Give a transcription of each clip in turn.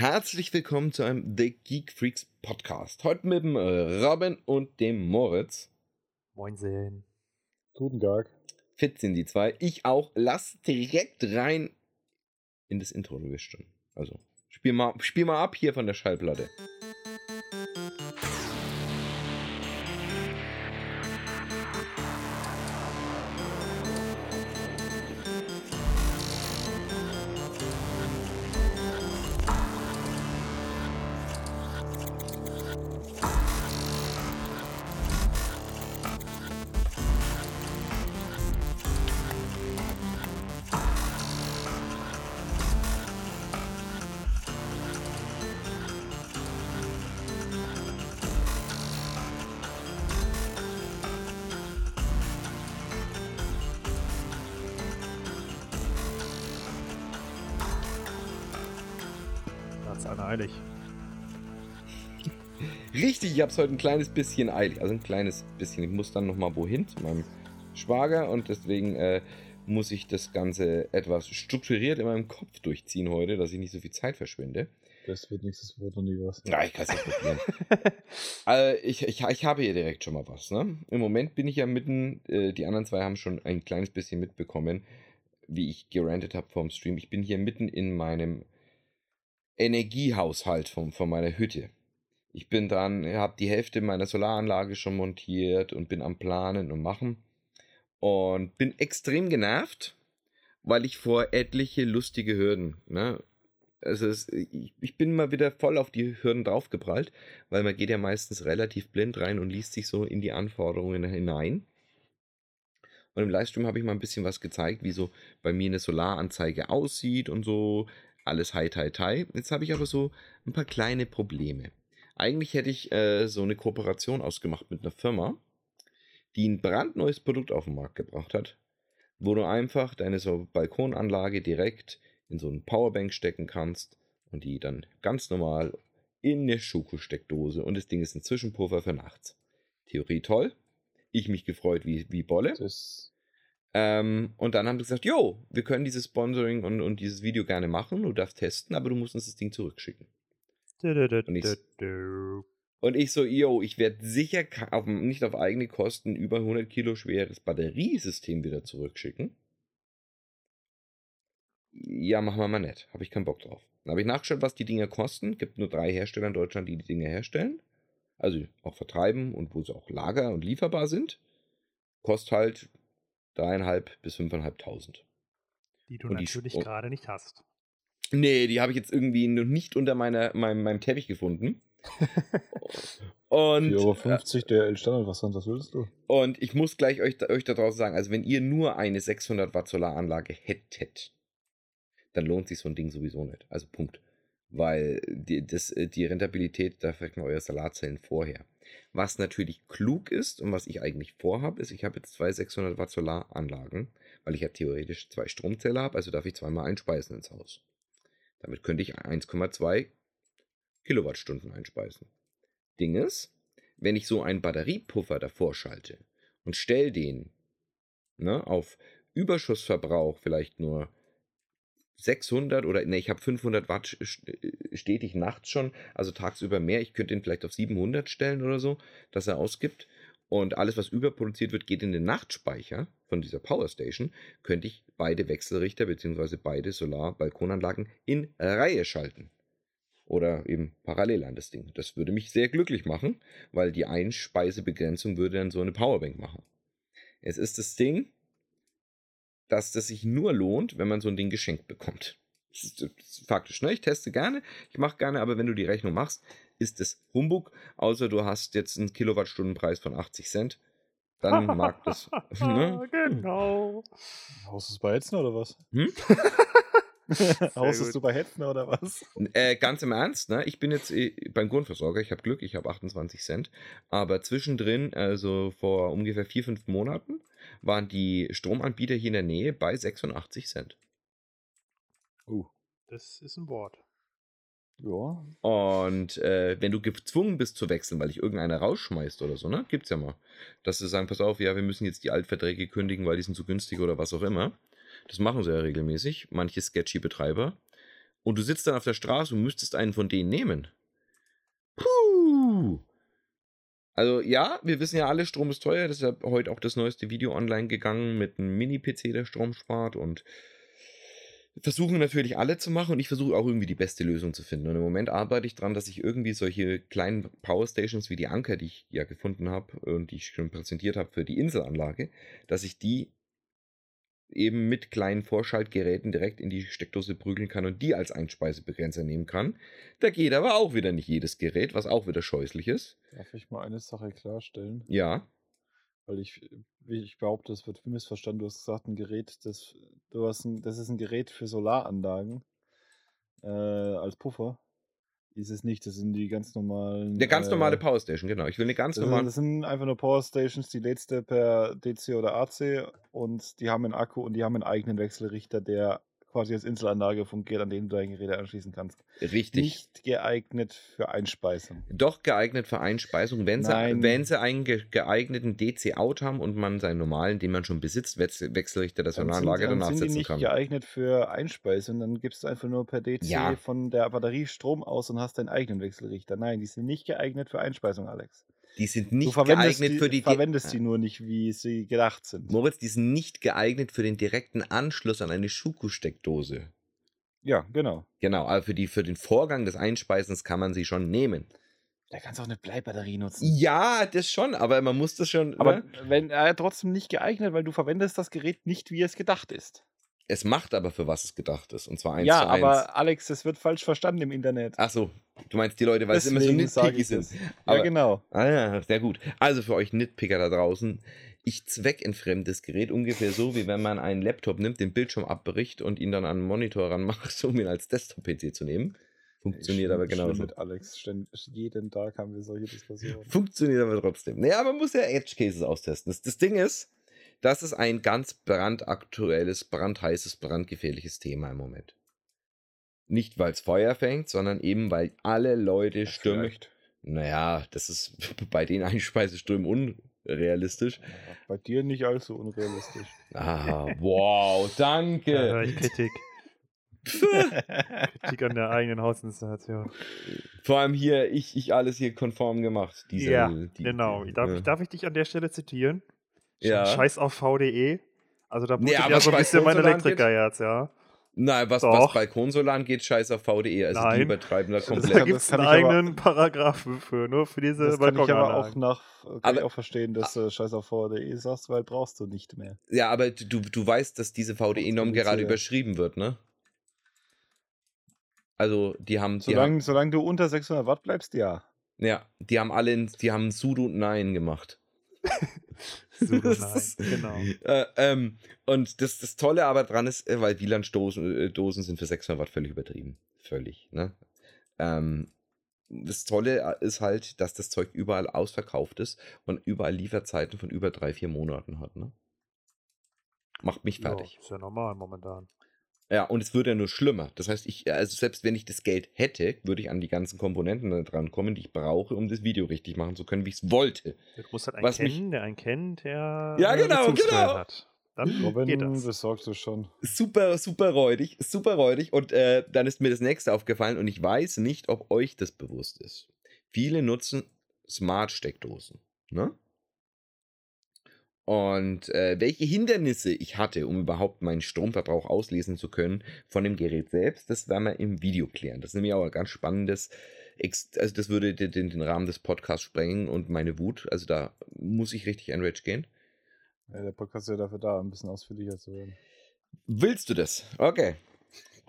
Herzlich willkommen zu einem The Geek Freaks Podcast. Heute mit dem äh, Robin und dem Moritz. Moinsen. Guten Tag. Fit sind die zwei. Ich auch. Lass direkt rein in das Intro, du wirst schon. Also, spiel mal, spiel mal ab hier von der Schallplatte. Ich habe es heute ein kleines bisschen eilig. Also ein kleines bisschen. Ich muss dann nochmal wohin zu meinem Schwager und deswegen äh, muss ich das Ganze etwas strukturiert in meinem Kopf durchziehen heute, dass ich nicht so viel Zeit verschwende. Das wird nächstes Wort noch nie was. Ja, ich kann es nicht probieren. äh, ich, ich, ich habe hier direkt schon mal was. Ne? Im Moment bin ich ja mitten, äh, die anderen zwei haben schon ein kleines bisschen mitbekommen, wie ich gerantet habe vom Stream. Ich bin hier mitten in meinem Energiehaushalt von, von meiner Hütte. Ich bin dran, habe die Hälfte meiner Solaranlage schon montiert und bin am Planen und machen. Und bin extrem genervt, weil ich vor etliche lustige Hürden, ne? Also es, ich, ich bin mal wieder voll auf die Hürden draufgeprallt, weil man geht ja meistens relativ blind rein und liest sich so in die Anforderungen hinein. Und im Livestream habe ich mal ein bisschen was gezeigt, wie so bei mir eine Solaranzeige aussieht und so. Alles hi, hi, hi. Jetzt habe ich aber so ein paar kleine Probleme. Eigentlich hätte ich äh, so eine Kooperation ausgemacht mit einer Firma, die ein brandneues Produkt auf den Markt gebracht hat, wo du einfach deine so Balkonanlage direkt in so eine Powerbank stecken kannst und die dann ganz normal in eine Schokosteckdose und das Ding ist ein Zwischenpuffer für nachts. Theorie toll. Ich mich gefreut wie, wie Bolle. Ähm, und dann haben sie gesagt, jo, wir können dieses Sponsoring und, und dieses Video gerne machen, du darfst testen, aber du musst uns das Ding zurückschicken. Und ich- Und ich so, yo, ich werde sicher auf, nicht auf eigene Kosten über 100 Kilo schweres Batteriesystem wieder zurückschicken. Ja, machen wir mal nett. Habe ich keinen Bock drauf. Dann habe ich nachgeschaut, was die Dinger kosten. Gibt nur drei Hersteller in Deutschland, die die Dinger herstellen. Also auch vertreiben und wo sie auch lager- und lieferbar sind. Kostet halt dreieinhalb bis fünfeinhalbtausund. Die du Und natürlich gerade nicht hast. Nee, die habe ich jetzt irgendwie noch nicht unter meiner, meinem, meinem Teppich gefunden. und, 4,50 Euro der Standard, was sonst, was willst du? und ich muss gleich euch, euch da draußen sagen, also wenn ihr nur eine 600 Watt Solaranlage hättet, dann lohnt sich so ein Ding sowieso nicht. Also Punkt. Weil die, das, äh, die Rentabilität, da fragt man eure Solarzellen vorher. Was natürlich klug ist und was ich eigentlich vorhabe, ist, ich habe jetzt zwei 600 Watt Solaranlagen, weil ich ja theoretisch zwei Stromzähler habe, also darf ich zweimal einspeisen ins Haus. Damit könnte ich 1,2 Kilowattstunden einspeisen. Ding ist, wenn ich so einen Batteriepuffer davor schalte und stelle den ne, auf Überschussverbrauch vielleicht nur 600 oder ne, ich habe 500 Watt äh, stetig nachts schon, also tagsüber mehr. Ich könnte ihn vielleicht auf 700 stellen oder so, dass er ausgibt. Und alles, was überproduziert wird, geht in den Nachtspeicher von dieser Powerstation. Könnte ich beide Wechselrichter bzw. beide Solar-Balkonanlagen in Reihe schalten. Oder eben parallel an das Ding. Das würde mich sehr glücklich machen, weil die Einspeisebegrenzung würde dann so eine Powerbank machen. Es ist das Ding, dass das sich nur lohnt, wenn man so ein Ding geschenkt bekommt. Das ist faktisch, ne? Ich teste gerne, ich mache gerne, aber wenn du die Rechnung machst, ist es Humbug, außer du hast jetzt einen Kilowattstundenpreis von 80 Cent. Dann mag das. ne? Genau. Haust du es bei Hetzner oder was? Hm? Haust gut. es du bei Hetzner oder was? Äh, ganz im Ernst, ne? Ich bin jetzt äh, beim Grundversorger, ich habe Glück, ich habe 28 Cent. Aber zwischendrin, also vor ungefähr vier, fünf Monaten, waren die Stromanbieter hier in der Nähe bei 86 Cent. Uh, Das ist ein Wort. Ja. Und äh, wenn du gezwungen bist zu wechseln, weil dich irgendeiner rausschmeißt oder so, ne? Gibt's ja mal. Dass sie sagen, pass auf, ja, wir müssen jetzt die Altverträge kündigen, weil die sind zu günstig oder was auch immer. Das machen sie ja regelmäßig, manche sketchy Betreiber. und du sitzt dann auf der Straße und müsstest einen von denen nehmen. Puh. Also ja, wir wissen ja alle, Strom ist teuer. Deshalb heute auch das neueste Video online gegangen mit einem Mini-PC, der Strom spart. Und versuchen natürlich alle zu machen. Und ich versuche auch irgendwie die beste Lösung zu finden. Und im Moment arbeite ich daran, dass ich irgendwie solche kleinen Powerstations wie die Anker, die ich ja gefunden habe und die ich schon präsentiert habe für die Inselanlage, dass ich die eben mit kleinen Vorschaltgeräten direkt in die Steckdose prügeln kann und die als Einspeisebegrenzer nehmen kann. Da geht aber auch wieder nicht jedes Gerät, was auch wieder scheußlich ist. Darf ich mal eine Sache klarstellen? Ja. Weil ich, wie ich behaupte, es wird missverstanden. Du hast gesagt, ein Gerät, das, du hast ein, das ist ein Gerät für Solaranlagen äh, als Puffer. Ist es nicht, das sind die ganz normalen. Der ganz normale äh, Powerstation, genau. Ich will eine ganz normale. das sind einfach nur Powerstations, die lädst du per DC oder AC und die haben einen Akku und die haben einen eigenen Wechselrichter, der quasi als Inselanlage fungiert, an den du deine Geräte anschließen kannst. Richtig. Nicht geeignet für Einspeisung. Doch geeignet für Einspeisung, wenn sie, wenn sie einen ge geeigneten DC-Out haben und man seinen normalen, den man schon besitzt, Wechsel Wechselrichter der Solaranlage dann danach sind die setzen nicht kann. geeignet für Einspeisung, dann gibst du einfach nur per DC Ja. von der Batterie Strom aus und hast deinen eigenen Wechselrichter. Nein, die sind nicht geeignet für Einspeisung, Alex. Die sind du nicht geeignet die, für die. verwendest die nur nicht, wie sie gedacht sind. Moritz, die sind nicht geeignet für den direkten Anschluss an eine Schuko-Steckdose. Ja, genau. Genau, aber für, die, für den Vorgang des Einspeisens kann man sie schon nehmen. Da kannst du auch eine Bleibatterie nutzen. Ja, das schon, aber man muss das schon. Aber ne? wenn er trotzdem nicht geeignet, weil du verwendest das Gerät nicht, wie es gedacht ist. Es macht aber für was es gedacht ist. Und zwar eins ja, zu eins. aber Alex, das wird falsch verstanden im Internet. Ach so, du meinst die Leute, weil sie immer so nitpicky ich sind. Aber, ja, genau. Ah ja, sehr gut. Also für euch Nitpicker da draußen, ich zweckentfremde das Gerät ungefähr so, wie wenn man einen Laptop nimmt, den Bildschirm abbricht und ihn dann an einen Monitor ranmacht, um ihn als Desktop-PC zu nehmen. Funktioniert Schlimm- aber genauso. Mit Alex. Jeden Tag haben wir solche Diskussionen. Funktioniert aber trotzdem. Naja, man muss ja Edge Cases austesten. Das, das Ding ist, das ist ein ganz brandaktuelles, brandheißes, brandgefährliches Thema im Moment. Nicht, weil es Feuer fängt, sondern eben, weil alle Leute stürmen. Vielleicht. Naja, das ist bei den Einspeiseströmen unrealistisch. Bei dir nicht allzu unrealistisch. Ah, wow, danke. ich Kritik. Kritik an der eigenen Hausinstallation. Vor allem hier, ich, ich alles hier konform gemacht. Diese, ja, die, genau. die- darf, ja. ich, darf ich dich an der Stelle zitieren? Ja. Scheiß auf VDE. Also da blutet aber ja so ein bei bisschen mein Elektrikerherz, ja. Nein, was, Doch. was bei Konsolan geht, scheiß auf VDE. Also die Nein. übertreiben da Das Da komplett. kann- gibt es einen ich aber- eigenen Paragraphen für, nur für diese Das kann ich aber auch nach kann Aber- ich auch verstehen, dass du Scheiß auf VDE sagst, weil brauchst du nicht mehr. Ja, aber du, du weißt, dass diese VDE-Norm gerade überschrieben wird, ne? Also, die haben, die haben, Solange, solange du unter 600 Watt bleibst, ja. ja, die haben alle, in- die haben Sudo und Nein gemacht. Ist- genau. Äh, ähm, und das, das Tolle aber dran ist, äh, weil WLAN-Dosen äh, Dosen sind für 600 Watt völlig übertrieben. Völlig, ne? Ähm, das Tolle ist halt, dass das Zeug überall ausverkauft ist und überall Lieferzeiten von über drei, vier Monaten hat, ne? Macht mich Ja, fertig. ist ja normal momentan. Ja, und es wird ja nur schlimmer. Das heißt, ich, also selbst wenn ich das Geld hätte, würde ich an die ganzen Komponenten da dran kommen, die ich brauche, um das Video richtig machen zu können, wie ich es wollte. Du musst halt einen Was mich- kennen, der einen kennt, der Ja, genau, genau. hat. Dann Robin, geht das. besorgst du schon. Super, super räudig, super räudig. Und äh, dann ist mir das nächste aufgefallen und ich weiß nicht, ob euch das bewusst ist. Viele nutzen Smart-Steckdosen. Ne? Und äh, welche Hindernisse ich hatte, um überhaupt meinen Stromverbrauch auslesen zu können von dem Gerät selbst, das werden wir im Video klären. Das ist nämlich auch ein ganz spannendes, also das würde den, den Rahmen des Podcasts sprengen und meine Wut. Also da muss ich richtig enraged gehen. Ja, der Podcast ist ja dafür da, ein bisschen ausführlicher zu werden. Willst du das? Okay.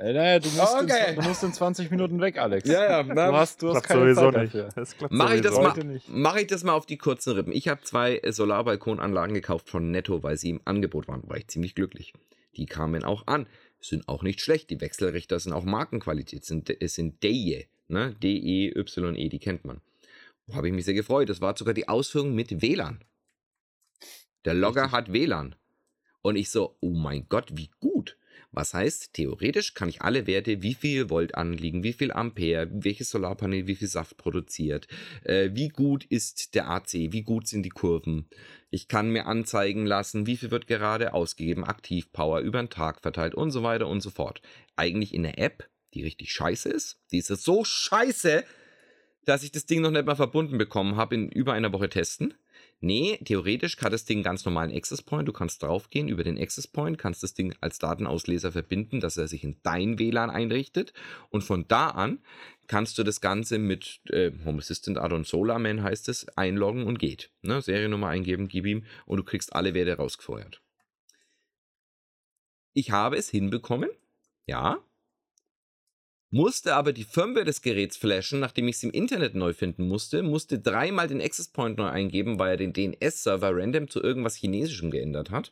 Äh, naja, du musst, Okay. in, du musst in 20 Minuten weg, Alex. Ja, ja, Du na, hast, du hast keine sowieso Zeit nicht. dafür. Das klappt Mach ich das sowieso. mal, mach ich das mal auf die kurzen Rippen. Ich habe zwei äh, Solarbalkonanlagen gekauft von Netto, weil sie im Angebot waren. War ich ziemlich glücklich. Die kamen auch an. Sind auch nicht schlecht. Die Wechselrichter sind auch Markenqualität. Sind, es sind Deye, ne? D-E-Y-E, die kennt man. Habe ich mich sehr gefreut. Das war sogar die Ausführung mit WLAN. Der Logger Richtig. hat WLAN. Und ich so, oh mein Gott, wie gut. Was heißt, theoretisch kann ich alle Werte, wie viel Volt anliegen, wie viel Ampere, welches Solarpanel, wie viel Saft produziert, äh, wie gut ist der AC, wie gut sind die Kurven. Ich kann mir anzeigen lassen, wie viel wird gerade ausgegeben, Aktivpower über den Tag verteilt und so weiter und so fort. Eigentlich in der App die richtig scheiße ist. Die ist so scheiße, dass ich das Ding noch nicht mal verbunden bekommen habe in über einer Woche testen. Nee, theoretisch hat das Ding ganz normalen Access Point. Du kannst draufgehen über den Access Point, kannst das Ding als Datenausleser verbinden, dass er sich in dein WLAN einrichtet. Und von da an kannst du das Ganze mit äh, Home Assistant Add-on SolarMan heißt es, einloggen und geht. Ne? Seriennummer eingeben, gib ihm und du kriegst alle Werte rausgefeuert. Ich habe es hinbekommen, ja, musste aber die Firmware des Geräts flashen, nachdem ich es im Internet neu finden musste, musste dreimal den Access Point neu eingeben, weil er den DNS-Server random zu irgendwas Chinesischem geändert hat.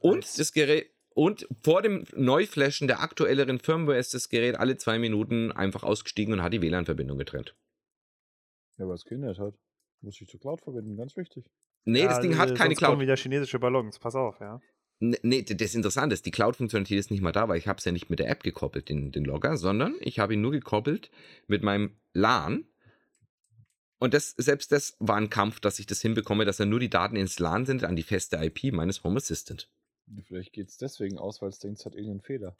Und Nice. das Gerät und vor dem Neuflashen der aktuelleren Firmware ist das Gerät alle zwei Minuten einfach ausgestiegen und hat die WLAN-Verbindung getrennt. Ja, weil es gehindert hat. Muss ich zur Cloud verbinden, ganz wichtig. Nee, das Ding hat äh, keine sonst kommen Cloud. wieder chinesische Ballons, pass auf, ja. Nee, d- das Interessante ist, die Cloud-Funktionalität ist nicht mal da, weil ich habe es ja nicht mit der App gekoppelt, den, den Logger, sondern ich habe ihn nur gekoppelt mit meinem LAN. Und das, selbst das war ein Kampf, dass ich das hinbekomme, dass er nur die Daten ins LAN sendet an die feste IP meines Home Assistant. Vielleicht geht es deswegen aus, weil es denkt, es hat irgendeinen Fehler.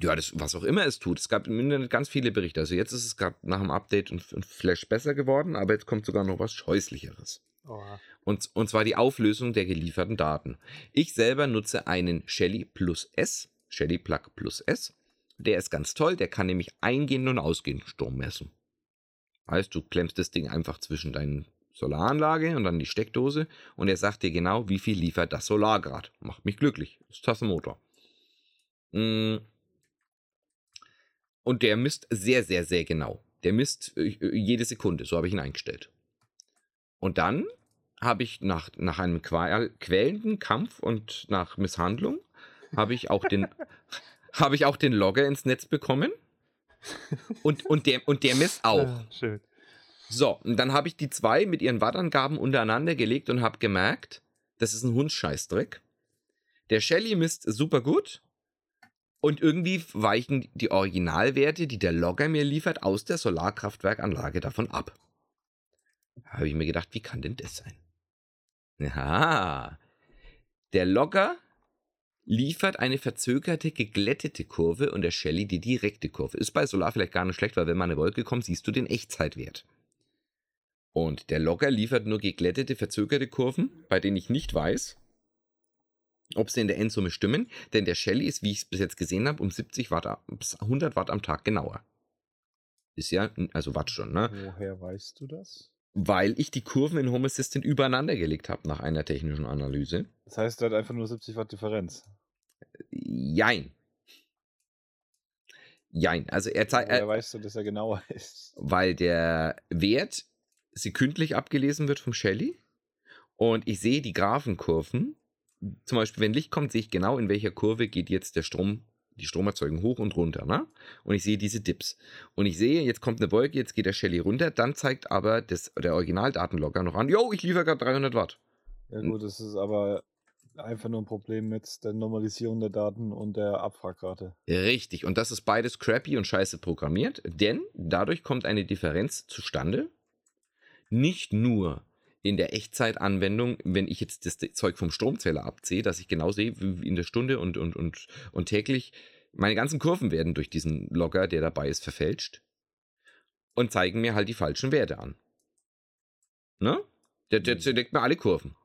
Ja, das, was auch immer es tut. Es gab im Internet ganz viele Berichte. Also jetzt ist es gerade nach dem Update und, und Flash besser geworden, aber jetzt kommt sogar noch was Scheußlicheres. Oha. Und, und zwar die Auflösung der gelieferten Daten. Ich selber nutze einen Shelly Plus S, Shelly Plug Plus S. Der ist ganz toll, der kann nämlich eingehend und ausgehend Strom messen. Heißt, du klemmst das Ding einfach zwischen deinen Solaranlage und dann die Steckdose und er sagt dir genau, wie viel liefert das Solargrad. Macht mich glücklich. Ist Tassenmotor. Mm. Und der misst sehr, sehr, sehr genau. Der misst äh, jede Sekunde. So habe ich ihn eingestellt. Und dann habe ich nach, nach einem quälenden Kampf und nach Misshandlung habe ich auch den habe ich auch den Logger ins Netz bekommen und, und, der, und der misst auch. Ah, schön. So, und dann habe ich die zwei mit ihren Wattangaben untereinander gelegt und habe gemerkt, das ist ein Hundscheißdreck. Der Shelly misst super gut und irgendwie weichen die Originalwerte, die der Logger mir liefert, aus der Solarkraftwerkanlage davon ab. Habe ich mir gedacht, wie kann denn das sein? Ja, der Logger liefert eine verzögerte, geglättete Kurve und der Shelly die direkte Kurve. Ist bei Solar vielleicht gar nicht schlecht, weil wenn mal eine Wolke kommt, siehst du den Echtzeitwert. Und der Logger liefert nur geglättete, verzögerte Kurven, bei denen ich nicht weiß, ob sie in der Endsumme stimmen, denn der Shelly ist, wie ich es bis jetzt gesehen habe, um 70 Watt, a- bis 100 Watt am Tag genauer. Ist ja, also Watt schon, ne? Woher weißt du das? Weil ich die Kurven in Home Assistant übereinander gelegt habe nach einer technischen Analyse. Das heißt, er hat einfach nur 70 Watt Differenz. Jein. Jein. Also er zeigt, Woher weißt du, dass er genauer ist? weil der Wert sekündlich abgelesen wird vom Shelly und ich sehe die Graphenkurven. Zum Beispiel, wenn Licht kommt, sehe ich genau, in welcher Kurve geht jetzt der Strom, die Stromerzeugung hoch und runter. Ne? Und ich sehe diese Dips. Und ich sehe, jetzt kommt eine Wolke, jetzt geht der Shelly runter, dann zeigt aber das, der Originaldatenlogger noch an, jo, ich liefere gerade 300 Watt. Ja gut, das ist aber einfach nur ein Problem mit der Normalisierung der Daten und der Abfragrate. Richtig, und das ist beides crappy und scheiße programmiert, denn dadurch kommt eine Differenz zustande. Nicht nur in der Echtzeitanwendung, wenn ich jetzt das Zeug vom Stromzähler abziehe, dass ich genau sehe, wie in der Stunde und, und, und, und täglich meine ganzen Kurven werden durch diesen Logger, der dabei ist, verfälscht und zeigen mir halt die falschen Werte an. Ne? Der, der zerlegt mir alle Kurven.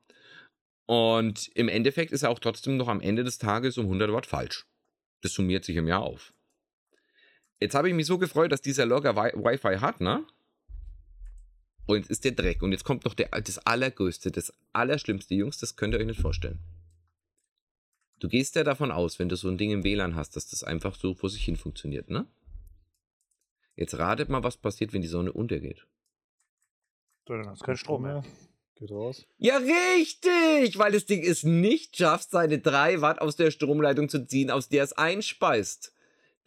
Und im Endeffekt ist er auch trotzdem noch am Ende des Tages um 100 Watt falsch. Das summiert sich im Jahr auf. Jetzt habe ich mich so gefreut, dass dieser Logger Wi- Wi-Fi hat, ne? Und jetzt ist der Dreck. Und jetzt kommt noch der, das Allergrößte, das Allerschlimmste, Jungs, das könnt ihr euch nicht vorstellen. Du gehst ja davon aus, wenn du so ein Ding im WLAN hast, dass das einfach so vor sich hin funktioniert, ne? Jetzt ratet mal, was passiert, wenn die Sonne untergeht. So, dann hast du keinen Strom mehr. Geht raus. Ja, richtig! Weil das Ding es nicht schafft, seine 3 Watt aus der Stromleitung zu ziehen, aus der es einspeist.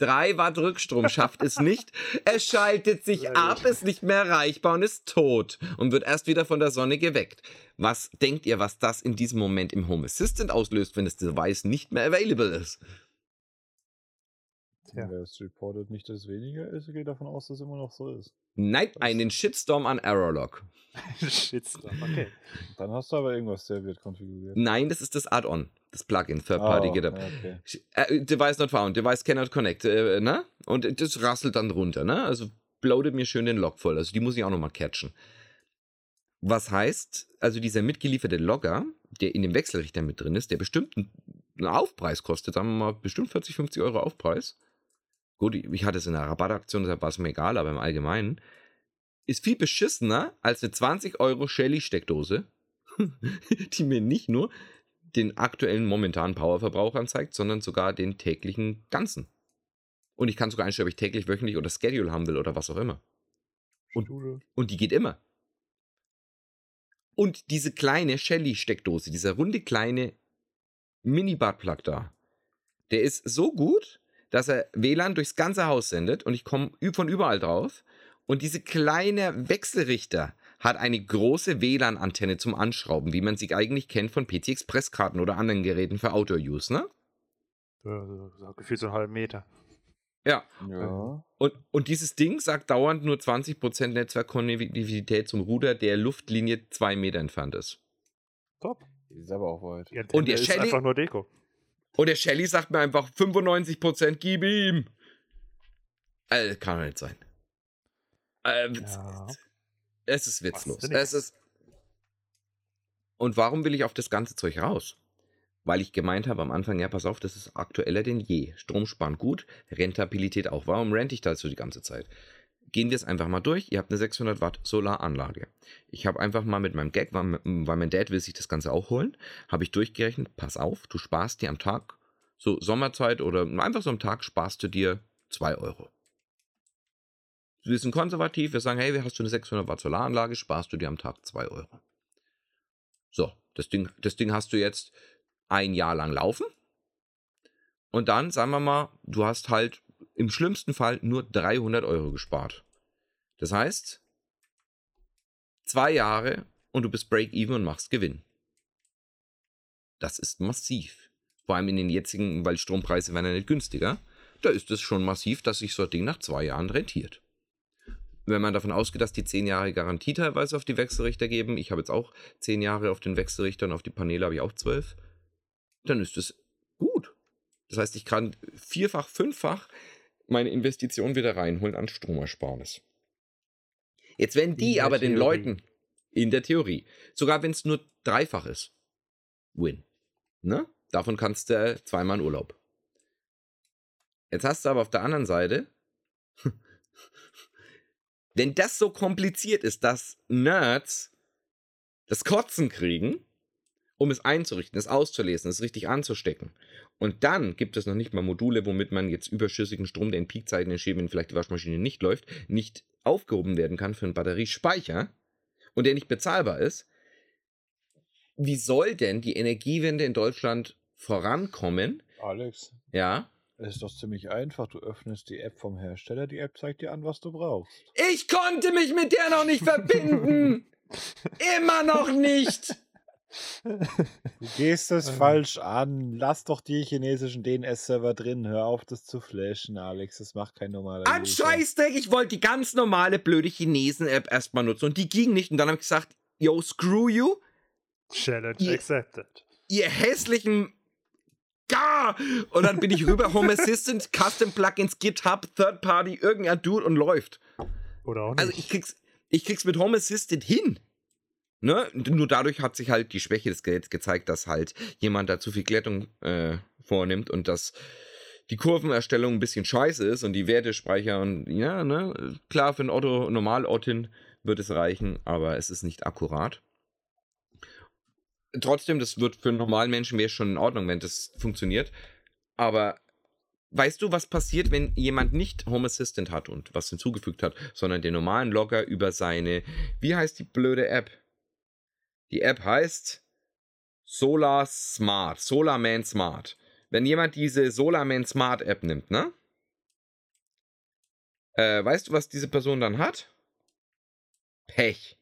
3 Watt Rückstrom schafft es nicht. Es schaltet sich ab, ist nicht mehr erreichbar und ist tot und wird erst wieder von der Sonne geweckt. Was denkt ihr, was das in diesem Moment im Home Assistant auslöst, wenn das Device nicht mehr available ist? Ja. Wer es reportet nicht, dass es weniger ist, geht davon aus, dass es immer noch so ist. Nein, einen Shitstorm an Errorlog. Shitstorm, okay. Dann hast du aber irgendwas sehr weird konfiguriert. Nein, das ist das Add-on, das Plugin, Third-Party Oh, GitHub. okay. Äh, Device not found, Device cannot connect, äh, ne? Und das rasselt dann runter, ne? Also bloatet mir schön den Log voll. Also die muss ich auch nochmal catchen. Was heißt, also dieser mitgelieferte Logger, der in dem Wechselrichter mit drin ist, der bestimmt einen einen Aufpreis kostet, sagen wir mal, bestimmt 40, 50 Euro Aufpreis. Gut, ich hatte es in einer Rabattaktion, deshalb war es mir egal, aber im Allgemeinen ist viel beschissener als eine 20 Euro Shelly-Steckdose, die mir nicht nur den aktuellen momentanen Powerverbrauch anzeigt, sondern sogar den täglichen ganzen. Und ich kann sogar einstellen, ob ich täglich, wöchentlich oder Schedule haben will oder was auch immer. Und-. Und die geht immer. Und diese kleine Shelly-Steckdose, dieser runde kleine Mini-Buttplug da, der ist so gut, dass er WLAN durchs ganze Haus sendet und ich komme von überall drauf. Und diese kleine Wechselrichter hat eine große WLAN-Antenne zum Anschrauben, wie man sie eigentlich kennt von PC-Express-Karten oder anderen Geräten für Outdoor-Use, ne? Ja, gefühlt so einen halben Meter. Ja. Ja. Und, und dieses Ding sagt dauernd nur 20% Netzwerkkonnektivität zum Ruder, der Luftlinie zwei Meter entfernt ist. Top. Die ist aber auch weit. Die Und der ist Shelly- einfach nur Deko. Und der Shelly sagt mir einfach 95%, gib ihm. Äh, kann doch nicht sein. Äh, Ja. Es ist witzlos. Es ist. Und warum will ich auf das ganze Zeug raus? Weil ich gemeint habe am Anfang, ja, pass auf, das ist aktueller denn je. Strom sparen gut, Rentabilität auch. Warum rente ich da so die ganze Zeit? Gehen wir es einfach mal durch. Ihr habt eine 600 Watt Solaranlage. Ich habe einfach mal mit meinem Gag, weil mein Dad will sich das Ganze auch holen, habe ich durchgerechnet, pass auf, du sparst dir am Tag, so Sommerzeit oder einfach so am Tag sparst du dir 2 Euro. Wir sind konservativ, wir sagen, hey, hast du eine 600 Watt Solaranlage, sparst du dir am Tag 2 Euro. So, das Ding, das Ding hast du jetzt ein Jahr lang laufen. Und dann, sagen wir mal, du hast halt im schlimmsten Fall nur 300 Euro gespart. Das heißt, zwei Jahre und du bist Break-Even und machst Gewinn. Das ist massiv. Vor allem in den jetzigen, weil Strompreise werden ja nicht günstiger. Da ist es schon massiv, dass sich so ein Ding nach zwei Jahren rentiert. Wenn man davon ausgeht, dass die zehn Jahre Garantie teilweise auf die Wechselrichter geben, ich habe jetzt auch zehn Jahre auf den Wechselrichtern, auf die Paneele habe ich auch zwölf, dann ist es gut. Das heißt, ich kann vierfach, fünffach meine Investition wieder reinholen an Stromersparnis. Jetzt, wenn die aber den Theorie. Leuten, in der Theorie, sogar wenn es nur dreifach ist, win. Ne? Davon kannst du zweimal in Urlaub. Jetzt hast du aber auf der anderen Seite, wenn das so kompliziert ist, dass Nerds das Kotzen kriegen, um es einzurichten, es auszulesen, es richtig anzustecken. Und dann gibt es noch nicht mal Module, womit man jetzt überschüssigen Strom, der in Peakzeiten entsteht, wenn vielleicht die Waschmaschine nicht läuft, nicht aufgehoben werden kann für einen Batteriespeicher und der nicht bezahlbar ist. Wie soll denn die Energiewende in Deutschland vorankommen? Alex, Ja. es ist doch ziemlich einfach. Du öffnest die App vom Hersteller, die App zeigt dir an, was du brauchst. Ich konnte mich mit der noch nicht verbinden. Immer noch nicht. Du gehst es Ähm. falsch an. Lass doch die chinesischen DNS-Server drin. Hör auf, das zu flashen, Alex. Das macht kein normaler An. Scheißdreck, ich wollte die ganz normale blöde Chinesen-App erstmal nutzen und die ging nicht. Und dann habe ich gesagt, yo, screw you, Challenge Ihr- accepted. ihr hässlichen Gar! Und dann bin ich rüber, Home Assistant, Custom Plugins, GitHub, Third Party, irgendein Dude und läuft. Oder auch nicht. Also ich krieg's, ich krieg's mit Home Assistant hin. Ne? Nur dadurch hat sich halt die Schwäche des Geräts gezeigt, dass halt jemand da zu viel Glättung äh, vornimmt und dass die Kurvenerstellung ein bisschen scheiße ist und die Wertespeicher und ja, ne, klar, für ein Otto, normal Ottin wird es reichen, aber es ist nicht akkurat. Trotzdem, das wird für einen normalen Menschen wäre schon in Ordnung, wenn das funktioniert. Aber weißt du, was passiert, wenn jemand nicht Home Assistant hat und was hinzugefügt hat, sondern den normalen Logger über seine, wie heißt die blöde App? Die App heißt Solar Smart, SolarMan Smart. Wenn jemand diese SolarMan Smart App nimmt, ne? Äh, weißt du, was diese Person dann hat? Pech.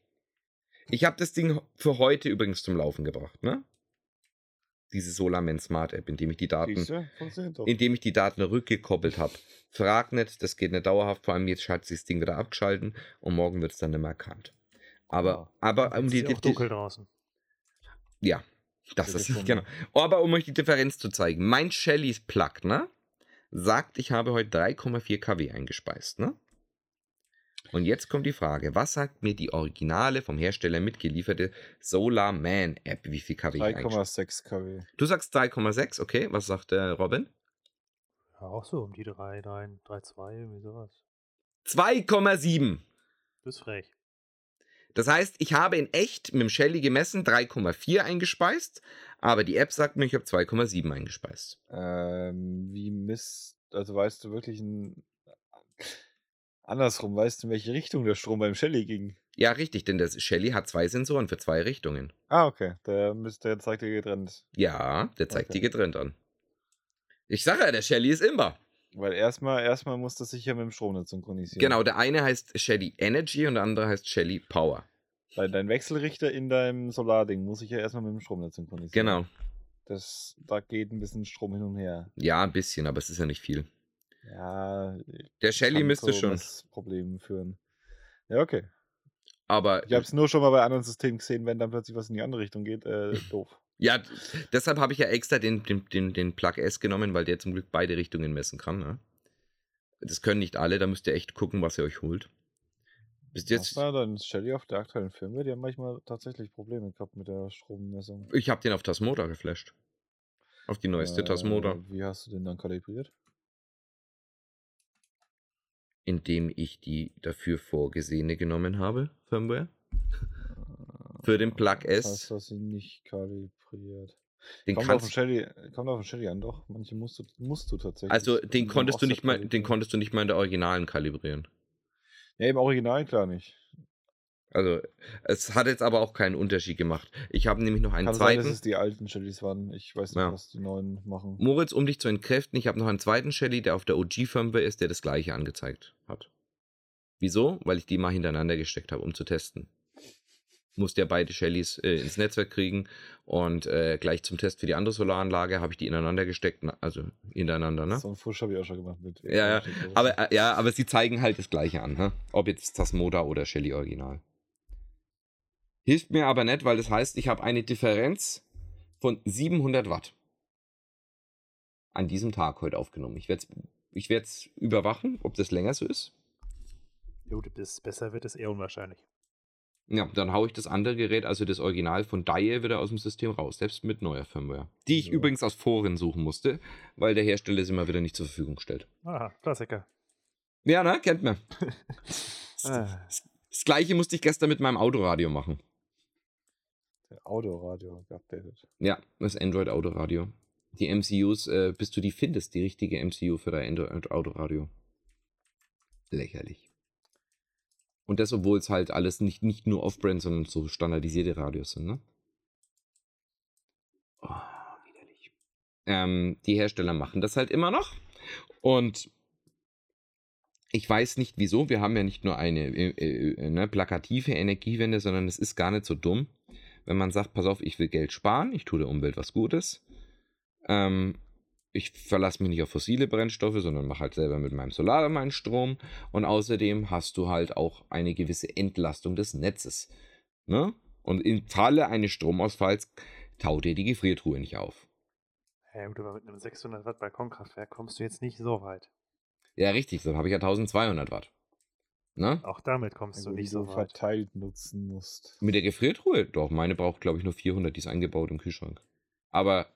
Ich habe das Ding für heute übrigens zum Laufen gebracht, ne? Diese SolarMan Smart App, indem ich die Daten, indem ich die Daten rückgekoppelt habe. Frag nicht, das geht nicht dauerhaft, vor allem jetzt hat sich das Ding wieder abgeschalten und morgen wird es dann nicht mehr erkannt. Aber, Ah. aber um die, auch dunkel draußen. ja, das ist genau. Aber um euch die Differenz zu zeigen, mein Shelly's Plug, ne, sagt, ich habe heute 3,4 kW eingespeist, ne? Und jetzt kommt die Frage, was sagt mir die originale vom Hersteller mitgelieferte Solar Man App, wie viel kW ich eingespeist 3,6 kW. Du sagst 3,6, okay, was sagt der Robin? Ja, auch so um die 3, 3, 3, 2, irgendwie sowas. 2,7. Das ist frech. Das heißt, ich habe in echt mit dem Shelly gemessen 3,4 eingespeist, aber die App sagt mir, ich habe 2,7 eingespeist. Ähm, wie misst, also weißt du wirklich ein, andersrum, weißt du, in welche Richtung der Strom beim Shelly ging? Ja, richtig, denn das Shelly hat zwei Sensoren für zwei Richtungen. Ah, okay, der müsste der zeigt dir getrennt. Ja, der zeigt Okay. die getrennt an. Ich sage ja, der Shelly ist immer. Weil erstmal, erstmal muss das sich ja mit dem Stromnetz synchronisieren. Genau, der eine heißt Shelly Energy und der andere heißt Shelly Power. Weil dein Wechselrichter in deinem Solarding muss sich ja erstmal mit dem Stromnetz synchronisieren. Genau. Das, da geht ein bisschen Strom hin und her. Ja, ein bisschen, aber es ist ja nicht viel. Ja. Der Shelly müsste schon. Problemen führen. Ja, okay. Aber Ich habe es nur schon mal bei anderen Systemen gesehen, wenn dann plötzlich was in die andere Richtung geht. Äh, doof. Ja, deshalb habe ich ja extra den, den, den, den Plug S genommen, weil der zum Glück beide Richtungen messen kann. Ne? Das können nicht alle, da müsst ihr echt gucken, was ihr euch holt. Bis jetzt, Jetzt war dann Shelly auf der aktuellen Firmware, die haben manchmal tatsächlich Probleme gehabt mit der Strommessung. ich habe den auf Tasmoda geflasht. Auf die neueste Tasmoda. Äh, Wie hast du den dann kalibriert? Indem ich die dafür vorgesehene genommen habe, Firmware. Für den Plug Das S. heißt, du hast ihn nicht kalibriert. Den kommt, auf den kannst, Shelly, kommt auf den Shelly an, doch. Manche musst du, musst du tatsächlich. also den konntest du nicht mal, den konntest du nicht mal in der Originalen kalibrieren. Ja, im Original klar nicht. Also es hat jetzt aber auch keinen Unterschied gemacht. Ich habe nämlich noch einen Kann sein, dass zweiten. es die alten Shellys waren. Ich weiß nicht, Ja. was die neuen machen. Moritz, um dich zu entkräften, ich habe noch einen zweiten Shelly, der auf der OG-Firmware ist, der das gleiche angezeigt hat. Wieso? Weil ich die mal hintereinander gesteckt habe, um zu testen. Musste ja beide Shellys äh, ins Netzwerk kriegen und äh, gleich zum Test für die andere Solaranlage habe ich die ineinander gesteckt, also hintereinander, ne? So einen Fusch habe ich auch schon gemacht mit. Ja, ja. Aber, äh, ja, aber sie zeigen halt das gleiche an, ne? ob jetzt Tasmoda oder Shelly Original. Hilft mir aber nicht, weil das heißt, ich habe eine Differenz von 700 Watt an diesem Tag heute aufgenommen. Ich werde es ich werd's überwachen, ob das länger so ist. Gut, bis es besser wird, ist eher unwahrscheinlich. Ja, dann haue ich das andere Gerät, also das Original von Daie, wieder aus dem System raus, selbst mit neuer Firmware. Die ich Ja. übrigens aus Foren suchen musste, weil der Hersteller es immer wieder nicht zur Verfügung stellt. Aha, Klassiker. Ja, ne? Kennt man. Ah, Das gleiche musste ich gestern mit meinem Autoradio machen. Der Autoradio geupdatet. Ja, das Android Autoradio. Die MCUs, äh, bis du die findest, die richtige MCU für dein Android Autoradio. Lächerlich. Und das, obwohl es halt alles nicht, nicht nur Off-Brand, sondern so standardisierte Radios sind, ne? Oh, widerlich. Ähm, die Hersteller machen das halt immer noch. Und ich weiß nicht wieso. Wir haben ja nicht nur eine äh, äh, ne, plakative Energiewende, sondern es ist gar nicht so dumm, wenn man sagt, pass auf, ich will Geld sparen, ich tue der Umwelt was Gutes. Ähm, ich verlasse mich nicht auf fossile Brennstoffe, sondern mache halt selber mit meinem Solar meinen Strom. Und außerdem hast du halt auch eine gewisse Entlastung des Netzes. Ne? Und im Falle eines Stromausfalls taut dir die Gefriertruhe nicht auf. ja, gut, aber mit einem 600 Watt Balkonkraftwerk kommst du jetzt nicht so weit. Ja, richtig, dann habe ich ja 1200 Watt. Ne? Auch damit kommst du Also, nicht du so weit. verteilt nutzen musst. Mit der Gefriertruhe? Doch, meine braucht, glaube ich, nur 400, die ist eingebaut im Kühlschrank. Aber,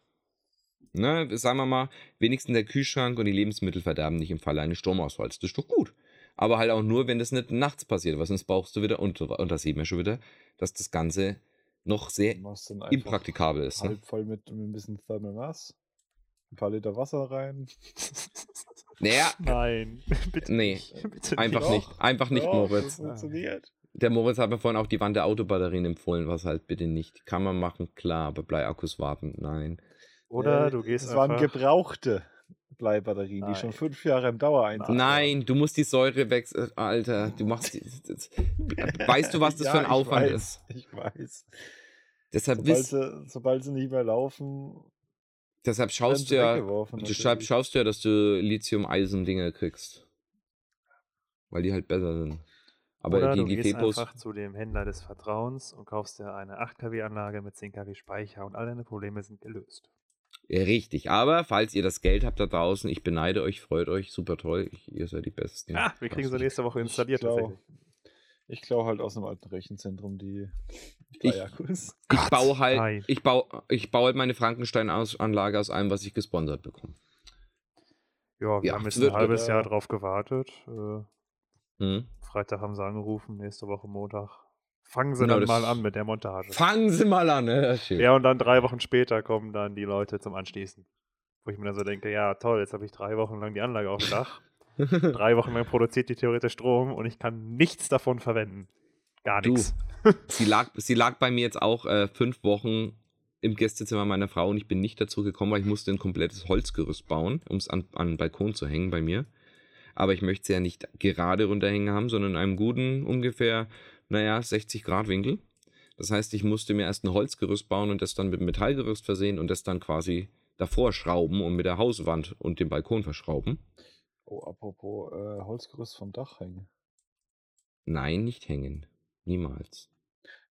ne, sagen wir mal, wenigstens der Kühlschrank und die Lebensmittel verderben nicht im Falle eines Stromausfalls. Das ist doch gut. Aber halt auch nur, wenn das nicht nachts passiert, weil sonst brauchst du wieder, und, und das sehen wir schon wieder, dass das Ganze noch sehr impraktikabel ist. Ne? halb voll mit, mit ein bisschen Thermal Mass. Ein paar Liter Wasser rein. Naja, Nein, bitte Nee, nicht. Bitte einfach Doch, nicht. Einfach nicht, Doch, Moritz. Funktioniert. Der Moritz hat mir vorhin auch die Wand der Autobatterien empfohlen, was halt bitte nicht. Kann man machen, klar, aber Bleiakkus warten, nein. Oder Äh, du gehst Es waren gebrauchte Bleibatterien, die Nein. schon fünf Jahre im Dauereinsatz waren. Nein, du musst die Säure wechseln, Alter. Du machst die, das, Weißt du, was das Ja, für ein Aufwand weiß, ist? Ich weiß. Deshalb Sobald wisst, sie, sobald sie nicht mehr laufen, Deshalb schaust du ja, weggeworfen, deshalb schaust du ja, dass du Lithium-Eisen-Dinge kriegst. Weil die halt besser sind. Aber Oder die, du die gehst Febos, einfach zu dem Händler des Vertrauens und kaufst dir eine 8 kW Anlage mit 10 kW Speicher und all deine Probleme sind gelöst. Ja, richtig. Aber falls ihr das Geld habt da draußen, ich beneide euch, freut euch, super toll. Ich, ihr seid die Besten. Ah, wir kriegen sie euch- nächste Woche installiert ich klau, tatsächlich. ich klau halt aus einem alten Rechenzentrum die Ich- Akkus. Ich Gott, baue halt, nein. ich baue, ich baue halt meine Frankenstein-Anlage aus allem, was ich gesponsert bekomme. Ja, wir Ja, haben jetzt ein halbes Jahr drauf gewartet. Äh, Hm? Freitag haben sie angerufen, nächste Woche Montag. Fangen sie Genau, dann mal an mit der Montage. Fangen Sie mal an, ne? Schön. Ja, und dann drei Wochen später kommen dann die Leute zum Anschließen. Wo ich mir dann so denke, ja toll, jetzt habe ich drei Wochen lang die Anlage auf dem Dach. drei Wochen lang produziert die theoretisch Strom und ich kann nichts davon verwenden. Gar nichts. sie, lag, sie lag bei mir jetzt auch äh, fünf Wochen im Gästezimmer meiner Frau und ich bin nicht dazu gekommen, weil ich musste ein komplettes Holzgerüst bauen, um es an, an den Balkon zu hängen bei mir. Aber ich möchte sie ja nicht gerade runterhängen haben, sondern in einem guten, ungefähr, naja, 60 Grad Winkel. Das heißt, ich musste mir erst ein Holzgerüst bauen und das dann mit Metallgerüst versehen und das dann quasi davor schrauben und mit der Hauswand und dem Balkon verschrauben. Oh, apropos äh, Holzgerüst vom Dach hängen. Nein, nicht hängen. Niemals.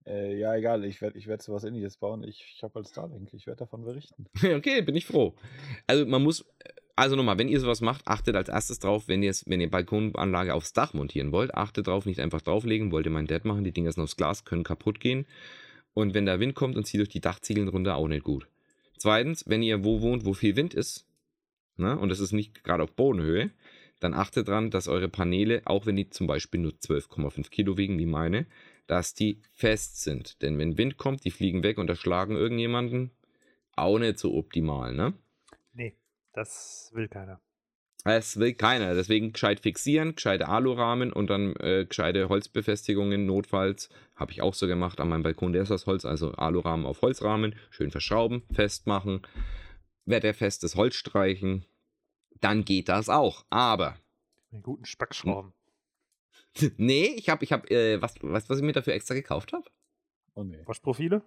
Äh, ja, egal, ich werde ich werd sowas ähnliches bauen. Ich, ich habe als Starlink, ich werde davon berichten. Okay, bin ich froh. Also man muss, also nochmal, wenn ihr sowas macht, achtet als erstes drauf, wenn wenn ihr Balkonanlage aufs Dach montieren wollt, achtet drauf, nicht einfach drauflegen, wollt ihr mein Dad machen, die Dinger sind aufs Glas, können kaputt gehen. Und wenn der Wind kommt und zieht durch die Dachziegeln runter, auch nicht gut. Zweitens, wenn ihr wo wohnt, wo viel Wind ist, ne, und es ist nicht gerade auf Bodenhöhe, dann achtet dran, dass eure Paneele, auch wenn die zum Beispiel nur 12,5 Kilo wiegen, wie meine, dass die fest sind. Denn wenn Wind kommt, die fliegen weg und erschlagen irgendjemanden, auch nicht so optimal, ne? Das will keiner. Das will keiner. Deswegen gescheit fixieren, gescheite Alurahmen und dann äh, gescheite Holzbefestigungen. Notfalls habe ich auch so gemacht an meinem Balkon. Der ist aus Holz, also Alurahmen auf Holzrahmen. Schön verschrauben, festmachen, wetterfestes Holz streichen. Dann geht das auch. Aber, Einen guten Spackschrauben. nee, ich habe, ich habe, äh, was, was, was ich mir dafür extra gekauft habe? Oh nee. Waschprofile?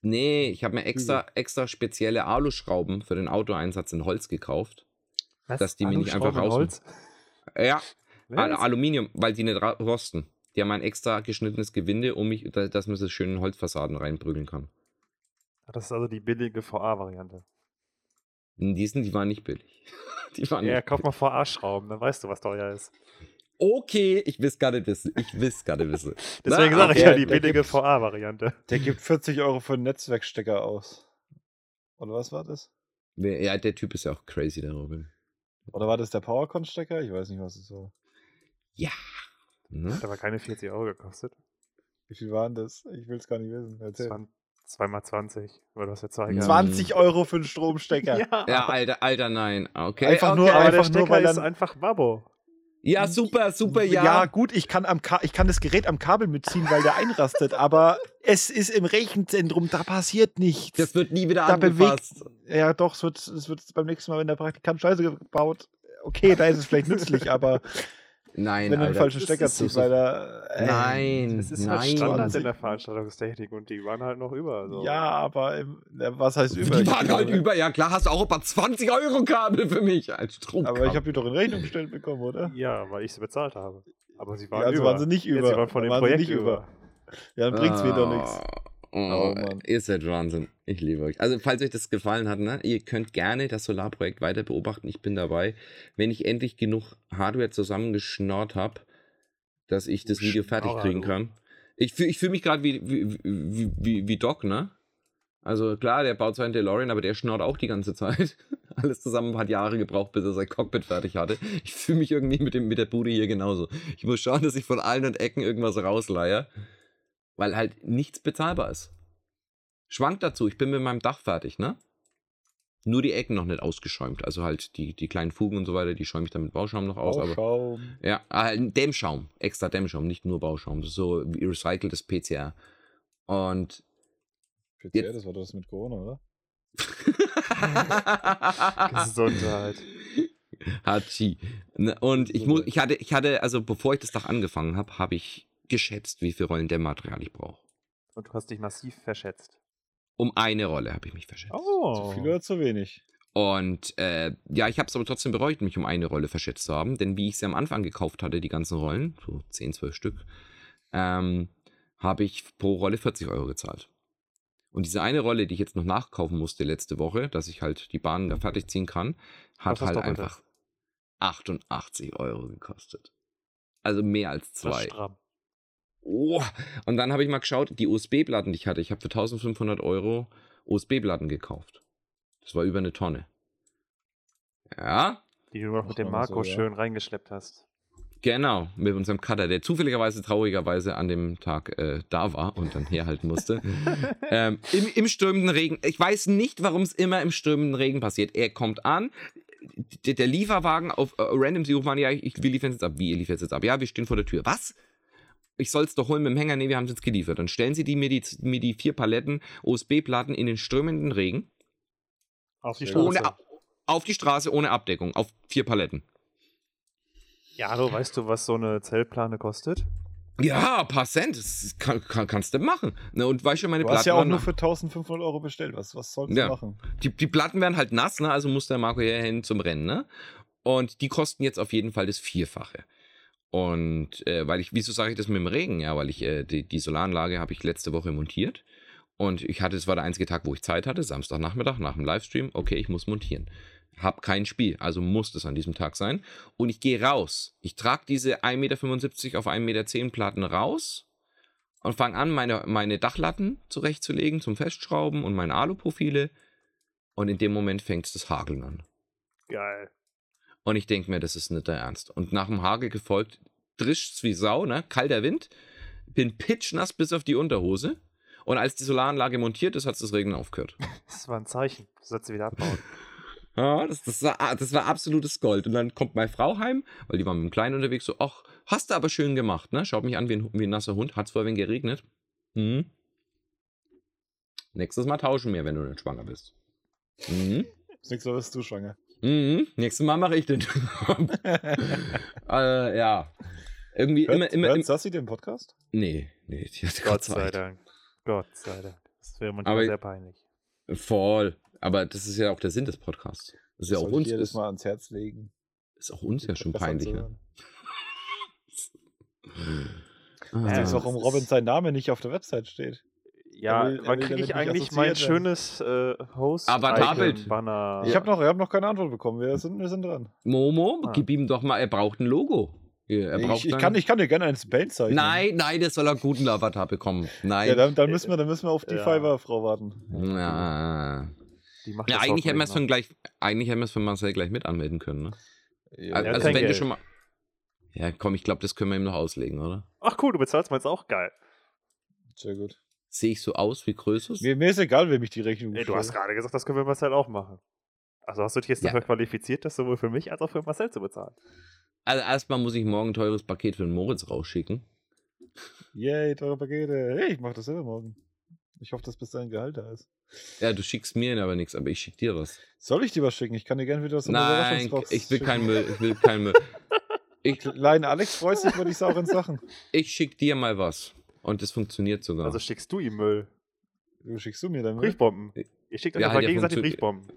Nee, ich habe mir extra, extra spezielle Aluschrauben für den Autoeinsatz in Holz gekauft. Was? Dass die mir nicht einfach in raus- Holz? Ja, Al? Aluminium, weil die nicht rosten. Die haben ein extra geschnittenes Gewinde, um mich, da- dass man sie schön in Holzfassaden reinprügeln kann. Ach, Das ist also die billige VA-Variante. Die, sind, die waren nicht billig. Die waren Ja, kauf mal VA-Schrauben, dann weißt du, was teuer ist. Okay, ich will's gar nicht wissen. Ich will's gar nicht wissen. Deswegen sage ich ja die billige. VA-Variante. Der gibt 40 Euro für einen Netzwerkstecker aus. Oder was war das? Wer- Ja, der Typ ist ja auch crazy, der Robin. Oder war das der PowerCon-Stecker? Ich weiß nicht, was es war. Ja. Ne? Hat aber keine 40 Euro gekostet. Wie viel waren das? Ich will es gar nicht wissen. Erzähl. waren 2x20, weil du hast ja zwei Mhm. gehabt. 20 Euro für einen Stromstecker. Ja, Ja, Alter, Alter, nein. Okay. Einfach okay. nur- aber der einfach nur, Stecker weil ist dann- einfach Babbo. Ja, super, super, ja. Ja, gut, ich kann, am Ka ich kann das Gerät am Kabel mitziehen, weil der einrastet, aber es ist im Rechenzentrum, da passiert nichts. Das wird nie wieder Da angefasst. ja, doch, es wird, es wird beim nächsten Mal, wenn der Praktikant Scheiße gebaut, okay, da ist es vielleicht nützlich, aber Nein, wenn du den falschen das Stecker ziehst, so- weil da. äh, Nein, Das ist nein. halt Standard 20. in der Veranstaltungstechnik und die waren halt noch über. So. Ja, aber im, ja, was heißt über? Die waren halt über. Ja, klar, hast du auch ein paar 20 Euro Kabel für mich als Strom. Aber ich habe die doch in Rechnung gestellt bekommen, oder? Ja, weil ich sie bezahlt habe. Aber sie waren Ja, also über. waren sie nicht Ja, über. sie waren von dem Projekt nicht über. über. Ja, dann bringt's mir doch nichts. Oh, Oh. Ihr seid Wahnsinn. Ich liebe euch. Also, falls euch das gefallen hat, ne, ihr könnt gerne das Solarprojekt weiter beobachten. Ich bin dabei. Wenn ich endlich genug Hardware zusammengeschnort habe, dass ich das Video fertig kriegen kann. Ich, fühl- ich fühle mich gerade wie, wie, wie, wie, wie Doc, ne? Also klar, der baut zwar einen DeLorean, aber der schnort auch die ganze Zeit. Alles zusammen hat Jahre gebraucht, bis er sein Cockpit fertig hatte. Ich fühle mich irgendwie mit, dem, mit der Bude hier genauso. Ich muss schauen, dass ich von allen und Ecken irgendwas rausleihe, weil halt nichts bezahlbar ist. Schwank dazu, ich bin mit meinem Dach fertig, ne? Nur die Ecken noch nicht ausgeschäumt. Also halt die, die kleinen Fugen und so weiter, die schäume ich dann mit Bauschaum noch aus. Aber Bauschaum. ja, äh, Dämmschaum, extra Dämmschaum, nicht nur Bauschaum. So wie recyceltes PCR. Und PCR, Jetzt- das war das mit Corona, oder? Gesundheit. Hatschi. Ne, Und ich, mu ich, hatte, ich hatte, also bevor ich das Dach angefangen habe, habe ich geschätzt, wie viel Rollen Dämmmaterial ich brauche. Und du hast dich massiv verschätzt. Um eine Rolle habe ich mich verschätzt. Oh. Zu viel oder zu wenig? Und äh, ja, ich habe es aber trotzdem bereut, mich um eine Rolle verschätzt zu haben, denn wie ich sie am Anfang gekauft hatte, die ganzen Rollen, so 10, 12 Stück, ähm, habe ich pro Rolle 40 Euro gezahlt. Und diese eine Rolle, die ich jetzt noch nachkaufen musste letzte Woche, dass ich halt die Bahn da fertig ziehen kann, hat das halt einfach 88 Euro gekostet. Also mehr als Das ist zwei. stramm. Oh. Und dann habe ich mal geschaut, die USB-Platten, die ich hatte, ich habe für 1500 Euro USB-Platten gekauft. Das war über eine Tonne. Ja, Die du noch mit dem Ach, so, Marco ja. schön reingeschleppt hast. genau, mit unserem Cutter, der zufälligerweise, traurigerweise an dem Tag äh, da war und dann herhalten musste. ähm, im, Im stürmenden Regen. Ich weiß nicht, warum es immer im stürmenden Regen passiert. Er kommt an, der, Lieferwagen auf äh, Random, sie rufen an, ja, ich, wir liefern es jetzt ab. Wie, ihr liefert es jetzt ab? Ja, wir stehen vor der Tür. Was? Ich soll es doch holen mit dem Hänger. Nee, wir haben es jetzt geliefert. Dann stellen sie die, mir, die, mir die vier Paletten USB-Platten in den strömenden Regen. Auf die Straße. Ohne, auf die Straße, ohne Abdeckung. Auf vier Paletten. Ja, hallo, weißt du, was so eine Zellplane kostet? Ja, ein paar Cent. Das kann, kann, kannst du machen. Ne, und weißt du, meine Du hast Platten ja auch waren- nur für 1500 Euro bestellt. Was, was sollst Ja. du machen? die, die Platten werden halt nass, ne? also muss der Marco hierhin zum Rennen. Ne? Und die kosten jetzt auf jeden Fall das Vierfache. Und äh, weil ich, wieso sage ich das mit dem Regen? Ja, weil ich äh, die, die Solaranlage habe ich letzte Woche montiert. Und ich hatte, es war der einzige Tag, wo ich Zeit hatte, Samstagnachmittag nach dem Livestream. Okay, ich muss montieren. Hab kein Spiel, also muss es an diesem Tag sein. Und ich gehe raus. Ich trage diese 1,75 Meter auf 1,10 Meter Platten raus und fange an, meine, meine Dachlatten zurechtzulegen zum Festschrauben und meine Aluprofile. Und in dem Moment fängt das Hageln an. Geil. Und ich denke mir, das ist nicht der Ernst. Und nach dem Hagel gefolgt, drischt's wie Sau, ne? Kalter Wind. Bin pitchnass bis auf die Unterhose. Und als die Solaranlage montiert ist, hat das Regen aufgehört. Das war ein Zeichen. Du sollst sie wieder abbauen. Ja, das, das, war, das war absolutes Gold. Und dann kommt meine Frau heim, weil die war mit dem Kleinen unterwegs, so, ach, hast du aber schön gemacht, ne? Schaut mich an wie ein, wie ein nasser Hund. Hat's vorher wenn geregnet. Mhm. Nächstes Mal tauschen wir, wenn du nicht schwanger bist. Mhm. Das nächste Mal bist du schwanger. Mhm. Nächstes Mal mache ich den. äh, ja. Irgendwie immer, Hört, immer, hört im, Sassi den Podcast? Nee, nee, die hat Gott sei. Dank. Gott sei Dank. Das wäre manchmal Aber- sehr peinlich. Voll. Aber das ist ja auch der Sinn des Podcasts. Das ist ja auch Soll ich uns, dir das mal ans Herz legen. ist auch uns ja schon peinlich. Ne? Ah. Ich weiß, warum Robin sein Name nicht auf der Website steht. Ja, will- wann kriege ich eigentlich mein schönes äh, host Avatarbild. banner Ich habe noch, ich hab noch keine Antwort bekommen. Wir sind, wir sind dran. Momo, Ah. gib ihm doch mal, er braucht ein Logo. Ja, Er braucht Ich, ich, kann, ich kann dir gerne eins Band zeichnen. Nein, nein, das soll er guten Avatar bekommen. Nein. Ja, dann, dann, müssen wir, dann müssen wir auf die Ja. Fiverr-Frau warten. ja. Die macht ja eigentlich hätten wir es von gleich, eigentlich hätten wir es von Marcel gleich mit anmelden können, ne? Ja, also kein wenn du Geld. schon mal. Ja, komm, ich glaube, das können wir ihm noch auslegen, oder? Ach cool, du bezahlst meins auch geil. Sehr gut. Sehe ich so aus wie Krösus? Mir, mir ist egal, wem ich die Rechnung Ey, du hast gerade gesagt, das können wir Marcel auch machen. Also hast du dich jetzt Ja. dafür qualifiziert, das sowohl für mich als auch für Marcel zu bezahlen. Also erstmal muss ich morgen ein teures Paket für den Moritz rausschicken. Yay, teure Pakete. Hey, ich mach das selber morgen. Ich hoffe, dass bis dahin Gehalt da ist. Ja, du schickst mir aber nichts, aber ich schick dir was. Soll ich dir was schicken? Ich kann dir gerne wieder eine Nein, Überraschungsbox ich will schicken. keinen Müll, ich will keinen Müll. Ich, Klein Alex freut sich über die sauren Sachen. ich schick dir mal was. Und das funktioniert sogar. Also schickst du ihm Müll. Du schickst du mir dann mit? Briefbomben. Ihr schickt euch Ja, halt ja gegenseitig Briefbomben.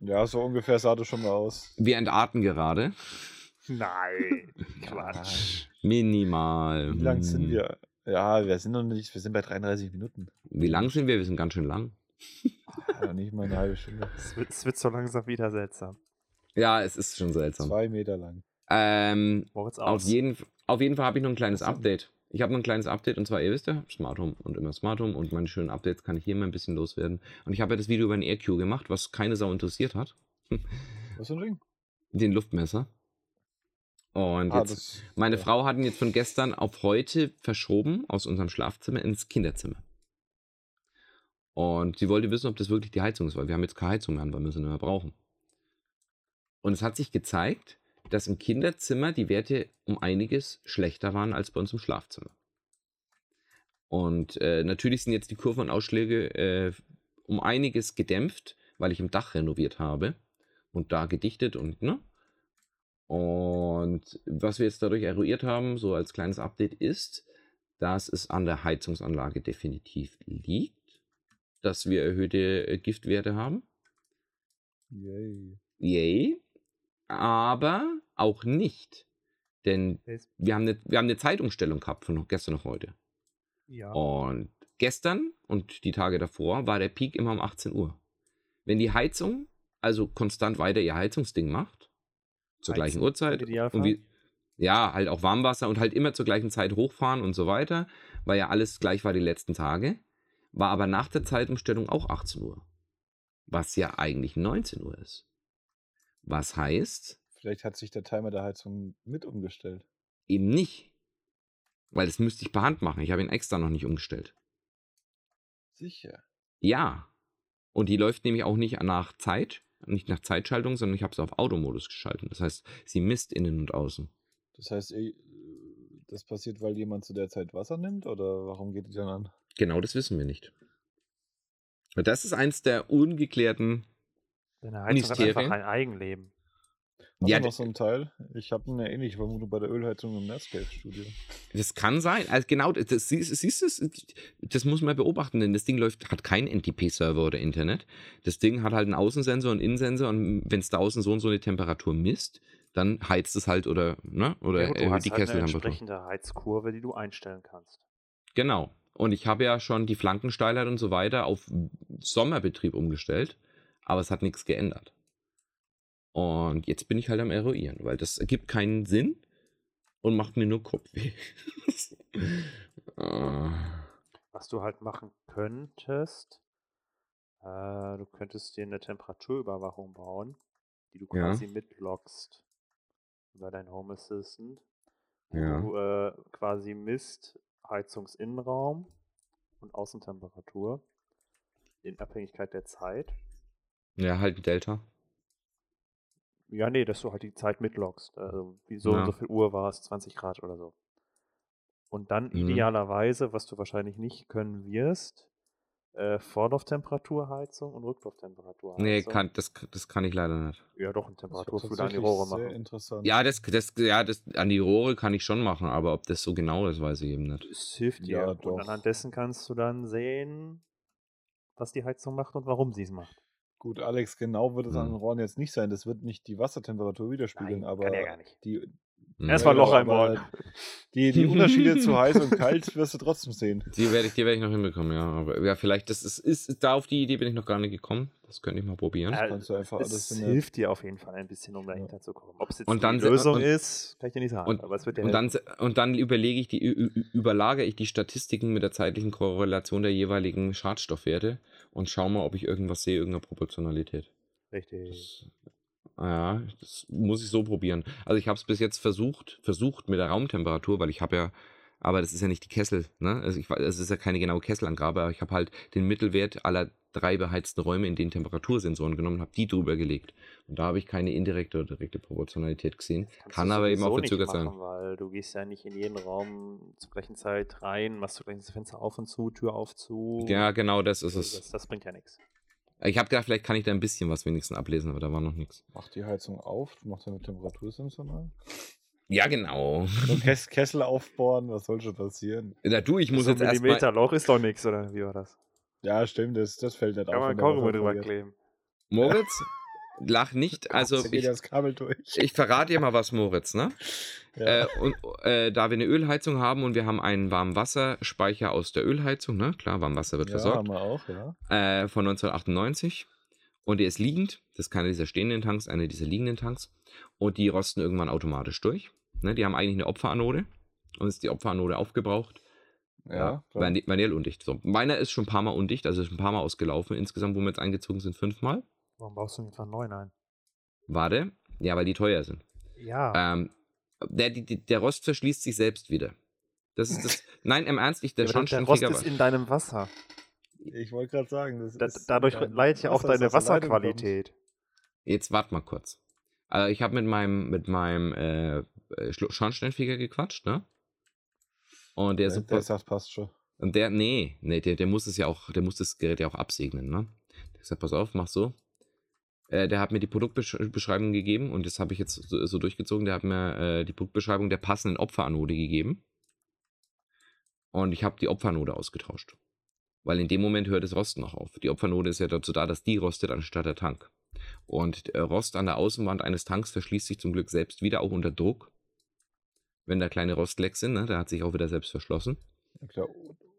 Ja, so ungefähr sah das schon mal aus. Wir entarten gerade. Nein, Quatsch. Minimal. Wie lang sind Hm. wir? Ja, wir sind noch nicht, wir sind bei 33 Minuten. Wie lang sind wir? Wir sind ganz schön lang. Ja, nicht mal eine halbe Stunde. Es wird, es wird so langsam wieder seltsam. Ja, es ist schon seltsam. Zwei Meter lang. Ähm, auf, aus. jeden, auf jeden Fall habe ich noch ein kleines. Update. Ich habe noch ein kleines Update und zwar, ihr wisst ja, Smart Home und immer Smart Home und meine schönen Updates kann ich hier mal ein bisschen loswerden. Und ich habe ja das Video über den AirQ gemacht, was keine Sau interessiert hat. Was für ein Ding? Den Luftmesser. Und Ah, jetzt, das, meine ja. Frau hat ihn jetzt von gestern auf heute verschoben aus unserem Schlafzimmer ins Kinderzimmer. Und sie wollte wissen, ob das wirklich die Heizung ist, weil wir haben jetzt keine Heizung mehr an, weil wir sie nicht mehr brauchen. Und es hat sich gezeigt, dass im Kinderzimmer die Werte um einiges schlechter waren als bei uns im Schlafzimmer. Und äh, natürlich sind jetzt die Kurven und Ausschläge äh, um einiges gedämpft, weil ich im Dach renoviert habe und da gedichtet und, ne? Und was wir jetzt dadurch eruiert haben, so als kleines Update, ist, dass es an der Heizungsanlage definitiv liegt. dass wir erhöhte äh, Giftwerte haben. Yay. Yay. Aber auch nicht. Denn wir haben eine, wir haben eine Zeitumstellung gehabt von gestern auf heute. Ja. Und gestern und die Tage davor war der Peak immer um 18 Uhr. Wenn die Heizung also konstant weiter ihr Heizungsding macht, zur gleichen Heizen, Uhrzeit, Idealfall? und wie, ja, halt auch Warmwasser und halt immer zur gleichen Zeit hochfahren und so weiter, weil ja alles gleich war die letzten Tage, war aber nach der Zeitumstellung auch 18 Uhr. Was ja eigentlich 19 Uhr ist. Was heißt, Vielleicht hat sich der Timer der Heizung mit umgestellt. eben nicht. Weil das müsste ich per Hand machen. Ich habe ihn extra noch nicht umgestellt. Sicher. Ja. Und die läuft nämlich auch nicht nach Zeit, nicht nach Zeitschaltung, sondern ich habe sie auf Automodus geschaltet. Das heißt, sie misst innen und außen. Das heißt, eh, das passiert, weil jemand zu der Zeit Wasser nimmt? Oder warum geht die dann an? Genau das wissen wir nicht. Das ist eins der ungeklärten. Deine Heizung hat einfach ein Eigenleben. Hast Ja, noch so ein Teil? Ich habe eine ähnliche Vermutung bei der Ölheizung im Netscape-Studio. Das kann sein. Also genau, das, siehst, du, das, das muss man beobachten, denn das Ding läuft, hat keinen NTP-Server oder Internet. Das Ding hat halt einen Außensensor und einen Innensensor und wenn es da außen so und so eine Temperatur misst, dann heizt es halt oder, ne, oder ja, gut, du hast die halt eine entsprechende Heizkurve, die du einstellen kannst. Genau. Und ich habe ja schon die Flankensteilheit und so weiter auf Sommerbetrieb umgestellt, aber es hat nichts geändert. Und jetzt bin ich halt am Eruieren, weil das ergibt keinen Sinn und macht mir nur Kopfweh. Ah. Was du halt machen könntest, äh, du könntest dir eine Temperaturüberwachung bauen, die du Ja. quasi mitloggst über dein Home Assistant. Ja. Du äh, quasi misst Heizungsinnenraum und Außentemperatur in Abhängigkeit der Zeit. Ja, halt ein Delta. Ja, nee, dass du halt die Zeit mitloggst. Also wie so und Ja. so viel Uhr war es, 20 Grad oder so. Und dann Mhm. idealerweise, was du wahrscheinlich nicht können wirst, äh, Vorlauftemperaturheizung und Rücklauftemperaturheizung. Nee, kann, das, das kann ich leider nicht. Ja, doch, ein Das Temperaturfühler an die Rohre Sehr machen. interessant. Ja, das, das, ja, das an die Rohre kann ich schon machen, aber ob das so genau ist, weiß ich eben nicht. Es hilft dir. Ja, und anhand dessen kannst du dann sehen, was die Heizung macht und warum sie es macht. Gut, Alex, genau wird es an Hm. den Rohren jetzt nicht sein. Das wird nicht die Wassertemperatur widerspiegeln, Nein, aber kann ja gar nicht. die, Hm. Erstmal Loch aber einbauen. Die, die Unterschiede zu heiß und kalt wirst du trotzdem sehen. Die werde ich, die werde ich noch hinbekommen, ja. Aber ja, vielleicht, das ist, ist, da auf die Idee bin ich noch gar nicht gekommen. Das könnte ich mal probieren. Äh, kannst du einfach alles es in der- hilft dir auf jeden Fall ein bisschen, um dahinter zu kommen. Ob es jetzt Und dann die Lösung und- ist, kann ich dir nicht sagen. Und, aber es wird dir und, dann, helfen. und dann überlege ich die, überlagere ich die Statistiken mit der zeitlichen Korrelation der jeweiligen Schadstoffwerte und schaue mal, ob ich irgendwas sehe, irgendeine Proportionalität. Richtig. Das, ja, das muss ich so probieren. Also ich habe es bis jetzt versucht, versucht mit der Raumtemperatur, weil ich habe ja, aber das ist ja nicht die Kessel, ne? Also ich, es ist ja keine genaue Kesselangabe, aber ich habe halt den Mittelwert aller drei beheizten Räume in den Temperatursensoren genommen und habe die drüber gelegt. Und da habe ich keine indirekte oder direkte Proportionalität gesehen. Kann aber eben auch verzögert sein. Weil du gehst ja nicht in jeden Raum zur gleichen Zeit rein, machst du gleich das Fenster auf und zu, Tür auf zu. Ja, genau das ist das, es. das bringt ja nichts. Ich habe gedacht, vielleicht kann ich da ein bisschen was wenigstens ablesen, aber da war noch nichts. Mach die Heizung auf, mach deine Temperatursensor rein. Ja, genau. So Kess Kessel aufbohren, was soll schon passieren? Na du, ich muss so jetzt ein erstmal. Millimeterloch ist doch nichts, oder wie war das? Ja, stimmt, das, das fällt nicht Kann auf. man wenn der Kaugummi drüber kleben. Moritz, lach nicht. Also ich, das Kabel durch. ich verrate dir mal was, Moritz, ne? Ja. Äh, und äh, da wir eine Ölheizung haben und wir haben einen Warmwasserspeicher aus der Ölheizung, ne? Klar, Warmwasser wird ja, versorgt. haben wir auch, ja. äh, von 1998. Und der ist liegend. Das ist keiner dieser stehenden Tanks, einer dieser liegenden Tanks. Und die rosten irgendwann automatisch durch. Ne, die haben eigentlich eine Opferanode. Und ist die Opferanode aufgebraucht. Ja, vani- Vanille undicht. So, meiner ist schon ein paar Mal undicht, also ist ein paar Mal ausgelaufen. Insgesamt, wo wir jetzt eingezogen sind, fünfmal. Warum baust du nicht einen neuen ein? Warte. Ja, weil die teuer sind. Ja. Ähm, der, die, der Rost verschließt sich selbst wieder. Das ist das. Nein, im Ernst, ich, der Ja, aber der Rost Schornsteinfeger. ist in deinem Wasser. Ich wollte gerade sagen, das Da, ist dadurch leidet ja auch Wasser, deine Wasserqualität. Jetzt wart mal kurz. Also ich habe mit meinem mit meinem äh, äh, Schornsteinfeger gequatscht, ne? Und der. Der, super der sagt, passt schon. und der nee, nee, der, der muss es ja auch, der muss das Gerät ja auch absegnen, ne? Der gesagt, pass auf, mach so. Äh, der hat mir die Produktbeschreibung gegeben und das habe ich jetzt so, so durchgezogen. Der hat mir äh, die Produktbeschreibung der passenden Opferanode gegeben. Und ich habe die Opferanode ausgetauscht. Weil in dem Moment hört das Rosten noch auf. Die Opfernote ist ja dazu da, dass die rostet anstatt der Tank. Und äh, Rost an der Außenwand eines Tanks verschließt sich zum Glück selbst wieder, auch unter Druck. Wenn da kleine Rostlecks sind, ne, der hat sich auch wieder selbst verschlossen. Ja, klar,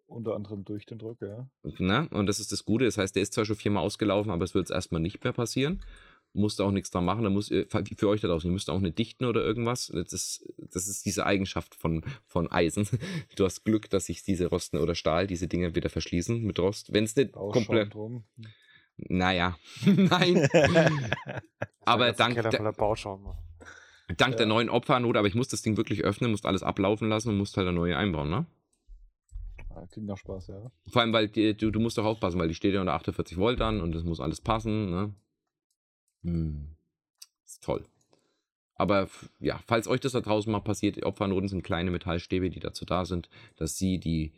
unter anderem durch den Druck, ja. Ne? Und das ist das Gute. Das heißt, der ist zwar schon viermal ausgelaufen, aber es wird jetzt erstmal nicht mehr passieren. Musst auch nichts dran machen. Da muss, äh, für euch da draußen, ihr müsst auch nicht dichten oder irgendwas. Das ist, das ist diese Eigenschaft von, von Eisen. Du hast Glück, dass sich diese Rosten oder Stahl, diese Dinge wieder verschließen mit Rost. Wenn es nicht Bauschaum komplett. drum. Naja, nein. Aber Der dank der- voller Bauschaum. Dank der Ja. neuen Opfernot, aber ich muss das Ding wirklich öffnen, musst alles ablaufen lassen und musst halt eine neue einbauen, ne? Klingt nach Spaß, ja. Vor allem, weil die, du, du musst doch aufpassen, weil die steht ja unter 48 Volt an und das muss alles passen, ne? Hm. Ist toll. Aber ja, falls euch das da draußen mal passiert, die Opfernoten sind kleine Metallstäbe, die dazu da sind, dass sie die.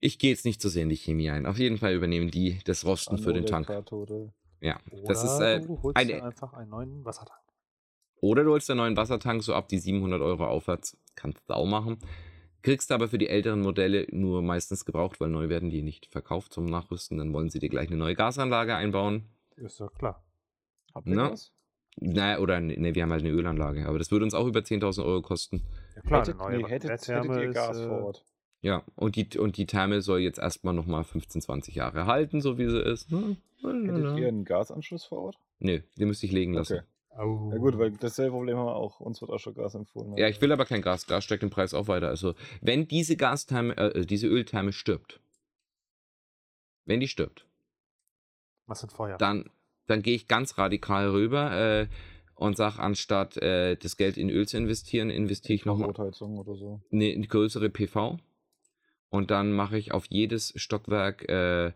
Ich gehe jetzt nicht so sehr in die Chemie ein. Auf jeden Fall übernehmen die das Rosten für den Anode, Tank. Kathode. Ja, das ist. Oder Äh, du holst eine- einfach einen neuen Wassertank. Oder du holst einen neuen Wassertank so ab die 700 Euro aufwärts. Kannst du auch machen. Kriegst aber für die älteren Modelle nur meistens gebraucht, weil neu werden die nicht verkauft zum Nachrüsten. Dann wollen sie dir gleich eine neue Gasanlage einbauen. Ist ja klar. Habt ihr Na? das? Naja, oder ne, wir haben halt eine Ölanlage. Aber das würde uns auch über 10.000 Euro kosten. Ja klar, hättet, eine neue nee, hättet, hättet ihr ist, Gas äh, vor Ort? Ja, und die, und die Therme soll jetzt erstmal nochmal 15, 20 Jahre halten, so wie sie ist. Hm, Hättet ihr einen Gasanschluss vor Ort? Nee, den müsste ich legen lassen. Okay. Au. Ja gut, weil dasselbe Problem haben wir auch. Uns wird auch schon Gas empfohlen. Ja, ich will aber kein Gas. Gas steigt den Preis auch weiter. Also, wenn diese Gastherme, äh, diese Öltherme stirbt, wenn die stirbt, Was sind Feuer? dann, dann gehe ich ganz radikal rüber äh, und sage, anstatt äh, das Geld in Öl zu investieren, investiere ich nochmal Rotheizung oder so. eine größere PV. Und dann mache ich auf jedes Stockwerk äh,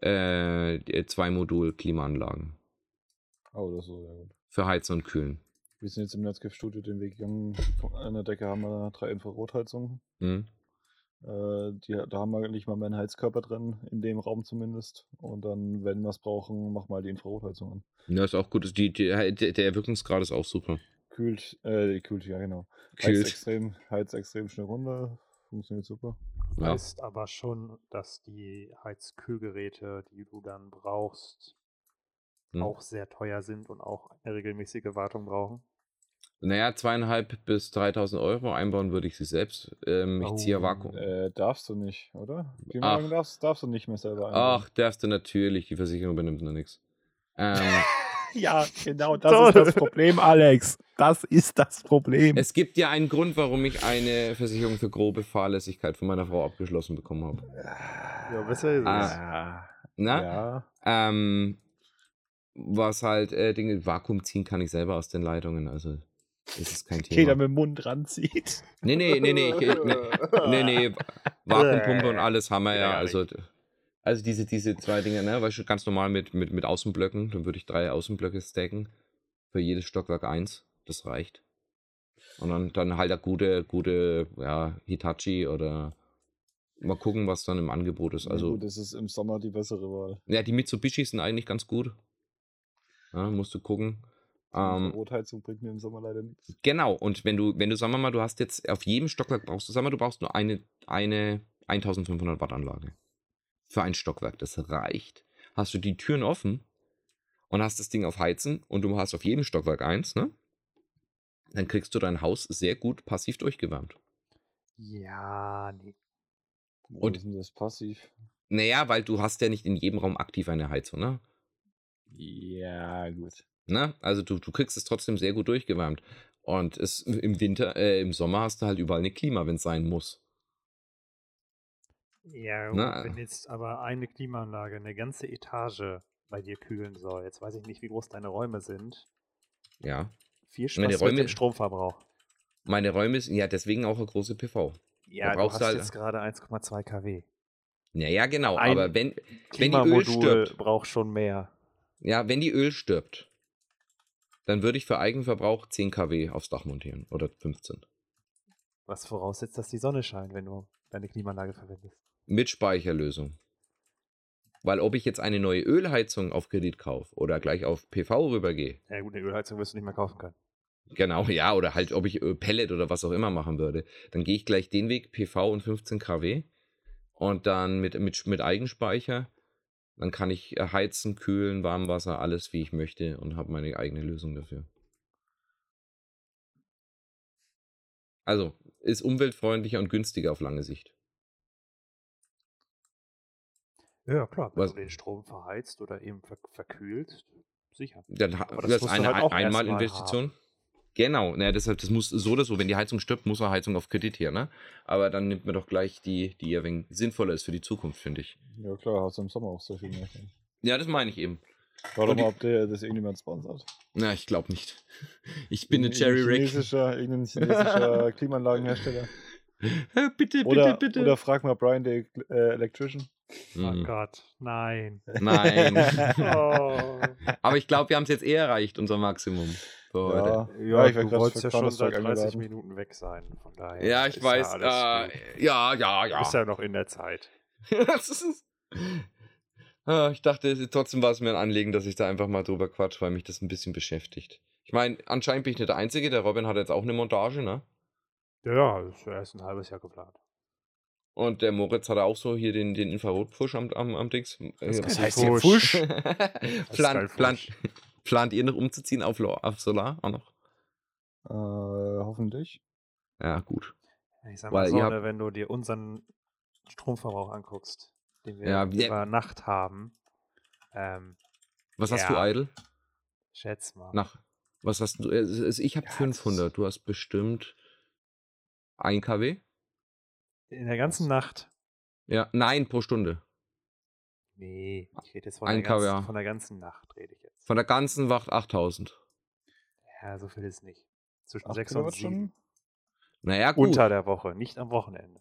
äh, zwei Modul-Klimaanlagen Oh, oder so, ja gut. Für Heizen und Kühlen. Wir sind jetzt im Netzgiftstudio den Weg gegangen. An der Decke haben wir drei Infrarotheizungen. Hm? Äh, die, da haben wir nicht mal mehr einen Heizkörper drin, in dem Raum zumindest. Und dann, wenn wir es brauchen, mach mal die Infrarotheizung an. Ja, ist auch gut. Die, die, der, der Wirkungsgrad ist auch super. Kühlt, äh, kühlt, ja genau. Heizt Kühlt. extrem, heizt extrem schnell runter. Funktioniert super. Ja. weißt aber schon, dass die Heizkühlgeräte, die du dann brauchst, Hm. auch sehr teuer sind und auch eine regelmäßige Wartung brauchen. Naja, zweieinhalb bis 3000 Euro einbauen würde ich sie selbst. Ähm, ich ziehe ja Oh. Vakuum. Äh, darfst du nicht, oder? Klimaanlagen darfst, darfst du nicht mehr selber einbauen. Ach, darfst du natürlich. Die Versicherung übernimmt noch nichts. Ähm, Ja, genau, das ist das Problem, Alex. Das ist das Problem. es gibt ja einen Grund, warum ich eine Versicherung für grobe Fahrlässigkeit von meiner Frau abgeschlossen bekommen habe. Ja, besser ist es. Ah. Na? Ja. Ähm, was halt, äh, Dinge, Vakuum ziehen kann ich selber aus den Leitungen, also das ist kein Thema. Jeder mit dem Mund ranzieht. Nee, nee, nee, nee, ich, nee, nee, nee, Vakuumpumpe und alles haben wir ja, Ja, also, also diese, diese zwei Dinge, ne, weißt du, ganz normal mit, mit, mit Außenblöcken, dann würde ich drei Außenblöcke stacken, für jedes Stockwerk eins, das reicht. Und dann, dann halt eine gute, gute, ja, Hitachi oder mal gucken, was dann im Angebot ist, Also, also, gut, das ist im Sommer die bessere Wahl. ja, die Mitsubishi sind eigentlich ganz gut. Ja, musst du gucken. Ähm, Rotheizung bringt mir im Sommer leider nichts. Genau, und wenn du, wenn du, sagen wir mal, du hast jetzt auf jedem Stockwerk brauchst du, sagen wir, du brauchst nur eine, eine 1500 Watt Anlage. Für ein Stockwerk, das reicht. Hast du die Türen offen und hast das Ding auf Heizen und du hast auf jedem Stockwerk eins, ne? Dann kriegst du dein Haus sehr gut passiv durchgewärmt. Ja, nee. Wo Und- ist denn das passiv? Naja, weil du hast ja nicht in jedem Raum aktiv eine Heizung, ne? Ja, gut. ne? Also du, du kriegst es trotzdem sehr gut durchgewärmt. Und es, im Winter, äh, im Sommer hast du halt überall eine Klima, wenn es sein muss. Ja, Na. wenn jetzt aber eine Klimaanlage eine ganze Etage bei dir kühlen soll, jetzt weiß ich nicht, wie groß deine Räume sind. Ja. Viel Spaß Meine mit Räume- dem Stromverbrauch. Meine Räume sind ja deswegen auch eine große PV. Ja, du brauchst hast halt- jetzt gerade 1,2 kW. Ja, ja, genau. Ein aber wenn, wenn die Öl stirbt, braucht schon mehr. Ja, wenn die Öl stirbt, dann würde ich für Eigenverbrauch 10 kW aufs Dach montieren oder 15. Was voraussetzt, dass die Sonne scheint, wenn du deine Klimaanlage verwendest. Mit Speicherlösung. Weil ob ich jetzt eine neue Ölheizung auf Kredit kaufe oder gleich auf PV rübergehe, Ja gut, eine Ölheizung wirst du nicht mehr kaufen können. genau, ja, oder halt ob ich äh, Pellet oder was auch immer machen würde, dann gehe ich gleich den Weg PV und 15 kW Und dann mit, mit, mit Eigenspeicher. Dann kann ich äh, heizen, kühlen, Warmwasser, alles wie ich möchte und habe meine eigene Lösung dafür. Also, ist umweltfreundlicher und günstiger auf lange Sicht. Ja, klar. Wenn Was- du den Strom verheizt oder eben ver verkühlst, sicher. Dann ha- das, ist eine halt Ein- erst mal Einmalinvestition. Genau, naja, deshalb, das muss so oder so, wenn die Heizung stirbt, muss eine Heizung auf Kredit her, ne? Aber dann nimmt man doch gleich die, die ja wenig sinnvoller ist für die Zukunft, finde ich. Ja klar, hast du im Sommer auch so viel mehr. Ja, das meine ich eben. Schau doch Und die- mal, ob der das irgendjemand sponsert. Na, ich glaube nicht. Ich bin eine Cherry Rick. chinesischer, irgendein chinesischer Klimaanlagenhersteller. Äh, bitte, Oder, bitte, bitte. oder frag mal Brian, der äh, Electrician. Oh Mhm. Gott, nein. Nein. Oh. Aber ich glaube, wir haben es jetzt eh erreicht, unser Maximum. Für heute. Ja, Ja, ich du wolltest für ja schon seit 30 eingeladen. Minuten weg sein. Von daher Ja, ich ist weiß. Ja, äh, ja, ja, Du ja. bist ja noch in der Zeit. Das ist- Ah, ich dachte, trotzdem war es mir ein Anliegen, dass ich da einfach mal drüber quatsch, weil mich das ein bisschen beschäftigt. Ich meine, anscheinend bin ich nicht der Einzige. Der Robin hat jetzt auch eine Montage, ne? Ja, ja, ist ja erst ein halbes Jahr geplant. Und der Moritz hat auch so hier den, den Infrarotpfusch am, am, am Dings. Das Äh, heißt Fusch. Fusch? plant, Fusch. Plant, ihr noch umzuziehen auf, Lo- auf Solar auch noch? Äh, hoffentlich. Ja, gut. Ich sag Weil mal so, ihr habt- ne, wenn du dir unseren Stromverbrauch anguckst, den wir Ja, wir- über Nacht haben, ähm, Was hast du, Ja. Idle? schätz mal. Nach, was hast du? Ich habe Ja, das 500. Du hast bestimmt 1 kW? In der ganzen Nacht. Ja, nein, pro Stunde. Nee, ich rede jetzt von, Ein der ganzen, von der ganzen Nacht. Von der ganzen Wacht 8000. Ja, so viel ist nicht. Zwischen Acht 6 und 7. Kilowattstunden? Naja, gut. Unter der Woche, nicht am Wochenende.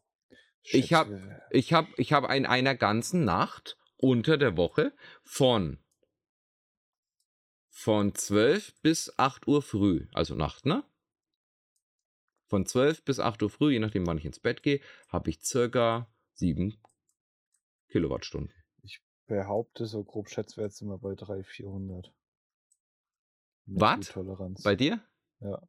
Ich Shit, hab- äh, Ich habe ich hab in einer ganzen Nacht unter der Woche von von 12 bis 8 Uhr früh, also Nacht, ne? Von 12 bis 8 Uhr früh, je nachdem wann ich ins Bett gehe, habe ich circa 7 Kilowattstunden. Behaupte, so grob Schätzwert sind wir bei 300, 400. Was? Toleranz. Bei dir? Ja.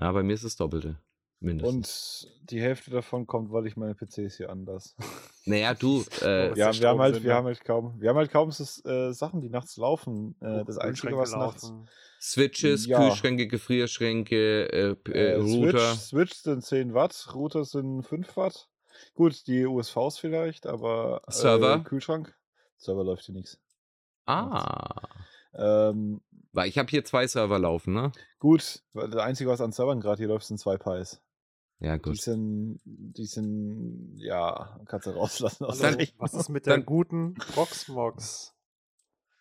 Ja, bei mir ist das Doppelte. Mindestens. Und die Hälfte davon kommt, weil ich meine PCs hier anders. naja, du, äh, Was Ja, wir haben halt, wir haben halt kaum, wir haben halt kaum so, äh, Sachen, die nachts laufen. Äh, das Einzige, was nachts. Switches, Ja. Kühlschränke, Gefrierschränke, äh, äh, Äh, Router. Switch, Switch sind 10 Watt, Router sind 5 Watt. Gut, die USVs vielleicht, aber äh, Server? Kühlschrank. Server läuft hier nichts. Ah. Ähm, Weil ich habe hier zwei Server laufen, ne? gut, weil das Einzige, was an Servern gerade hier läuft, sind zwei Pies. Ja, Die gut. sind, die sind, ja, kannst du rauslassen aus Also, Rechnung. was ist mit der Dann- guten Proxmox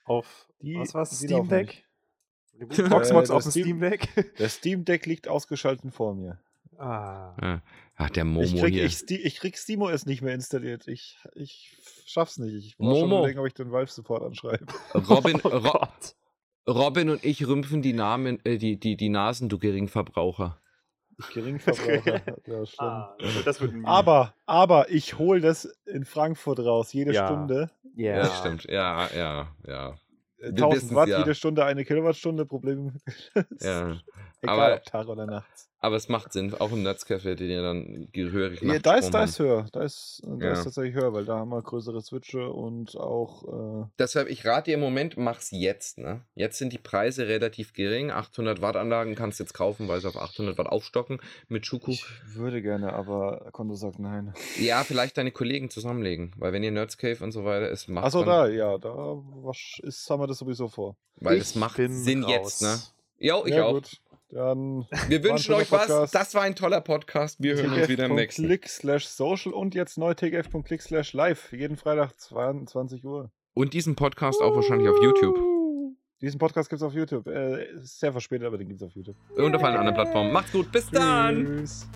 auf Die- was war's? die Steam Deck? Die Äh, Proxmox auf dem Steam- Steam Deck? Der Steam Deck liegt ausgeschaltet vor mir. Ah. Ach, der Momo ich, krieg, hier. ich, ich krieg SteamOS nicht mehr installiert. Ich, ich schaff's nicht. Ich muss schon überlegen, ob ich den Valve-Support anschreibe. Robin, oh Ro. Robin und ich rümpfen die, Namen, äh, die, die, die Nasen, du Geringverbraucher. Geringverbraucher. ja, schon. Ah, das wird. Aber, aber ich hole das in Frankfurt raus, jede Ja. Stunde. ja. Ja, das stimmt. Ja, ja, ja. Äh, Wir 1000 wissen's Watt, ja. jede Stunde eine Kilowattstunde, Problem. ja. Egal Aber- ob Tag oder Nacht. Aber es macht Sinn, auch im Netzcafé, den ihr dann gehörig Ja, da ist, da ist höher. Da ist, da Ja. ist tatsächlich höher, weil da haben wir größere Switche und auch. Äh, Deshalb, ich rate dir im Moment, mach's jetzt. Ne? Jetzt sind die Preise relativ gering. 800 Watt Anlagen kannst du jetzt kaufen, weil sie auf 800 Watt aufstocken mit Schuku. ich würde gerne, aber Konto sagt nein. Ja, vielleicht deine Kollegen zusammenlegen, weil wenn ihr Nerdscave und so weiter ist, macht Achso, da, ja, da was ist, haben wir das sowieso vor. weil Ich es macht Sinn raus. jetzt, ne? Jo, ich ja, auch. gut. Dann Wir wünschen euch was. Podcast. Das war ein toller Podcast. Wir hören uns wieder im nächsten. Click slash social und jetzt neu tgf.click slash live. Jeden Freitag 22 Uhr. Und diesen Podcast auch wahrscheinlich auf YouTube. Diesen Podcast gibt es auf YouTube. Äh, ist sehr verspätet, aber den gibt es auf YouTube. Und auf allen anderen Plattformen. Macht's gut. Bis dann. Tschüss.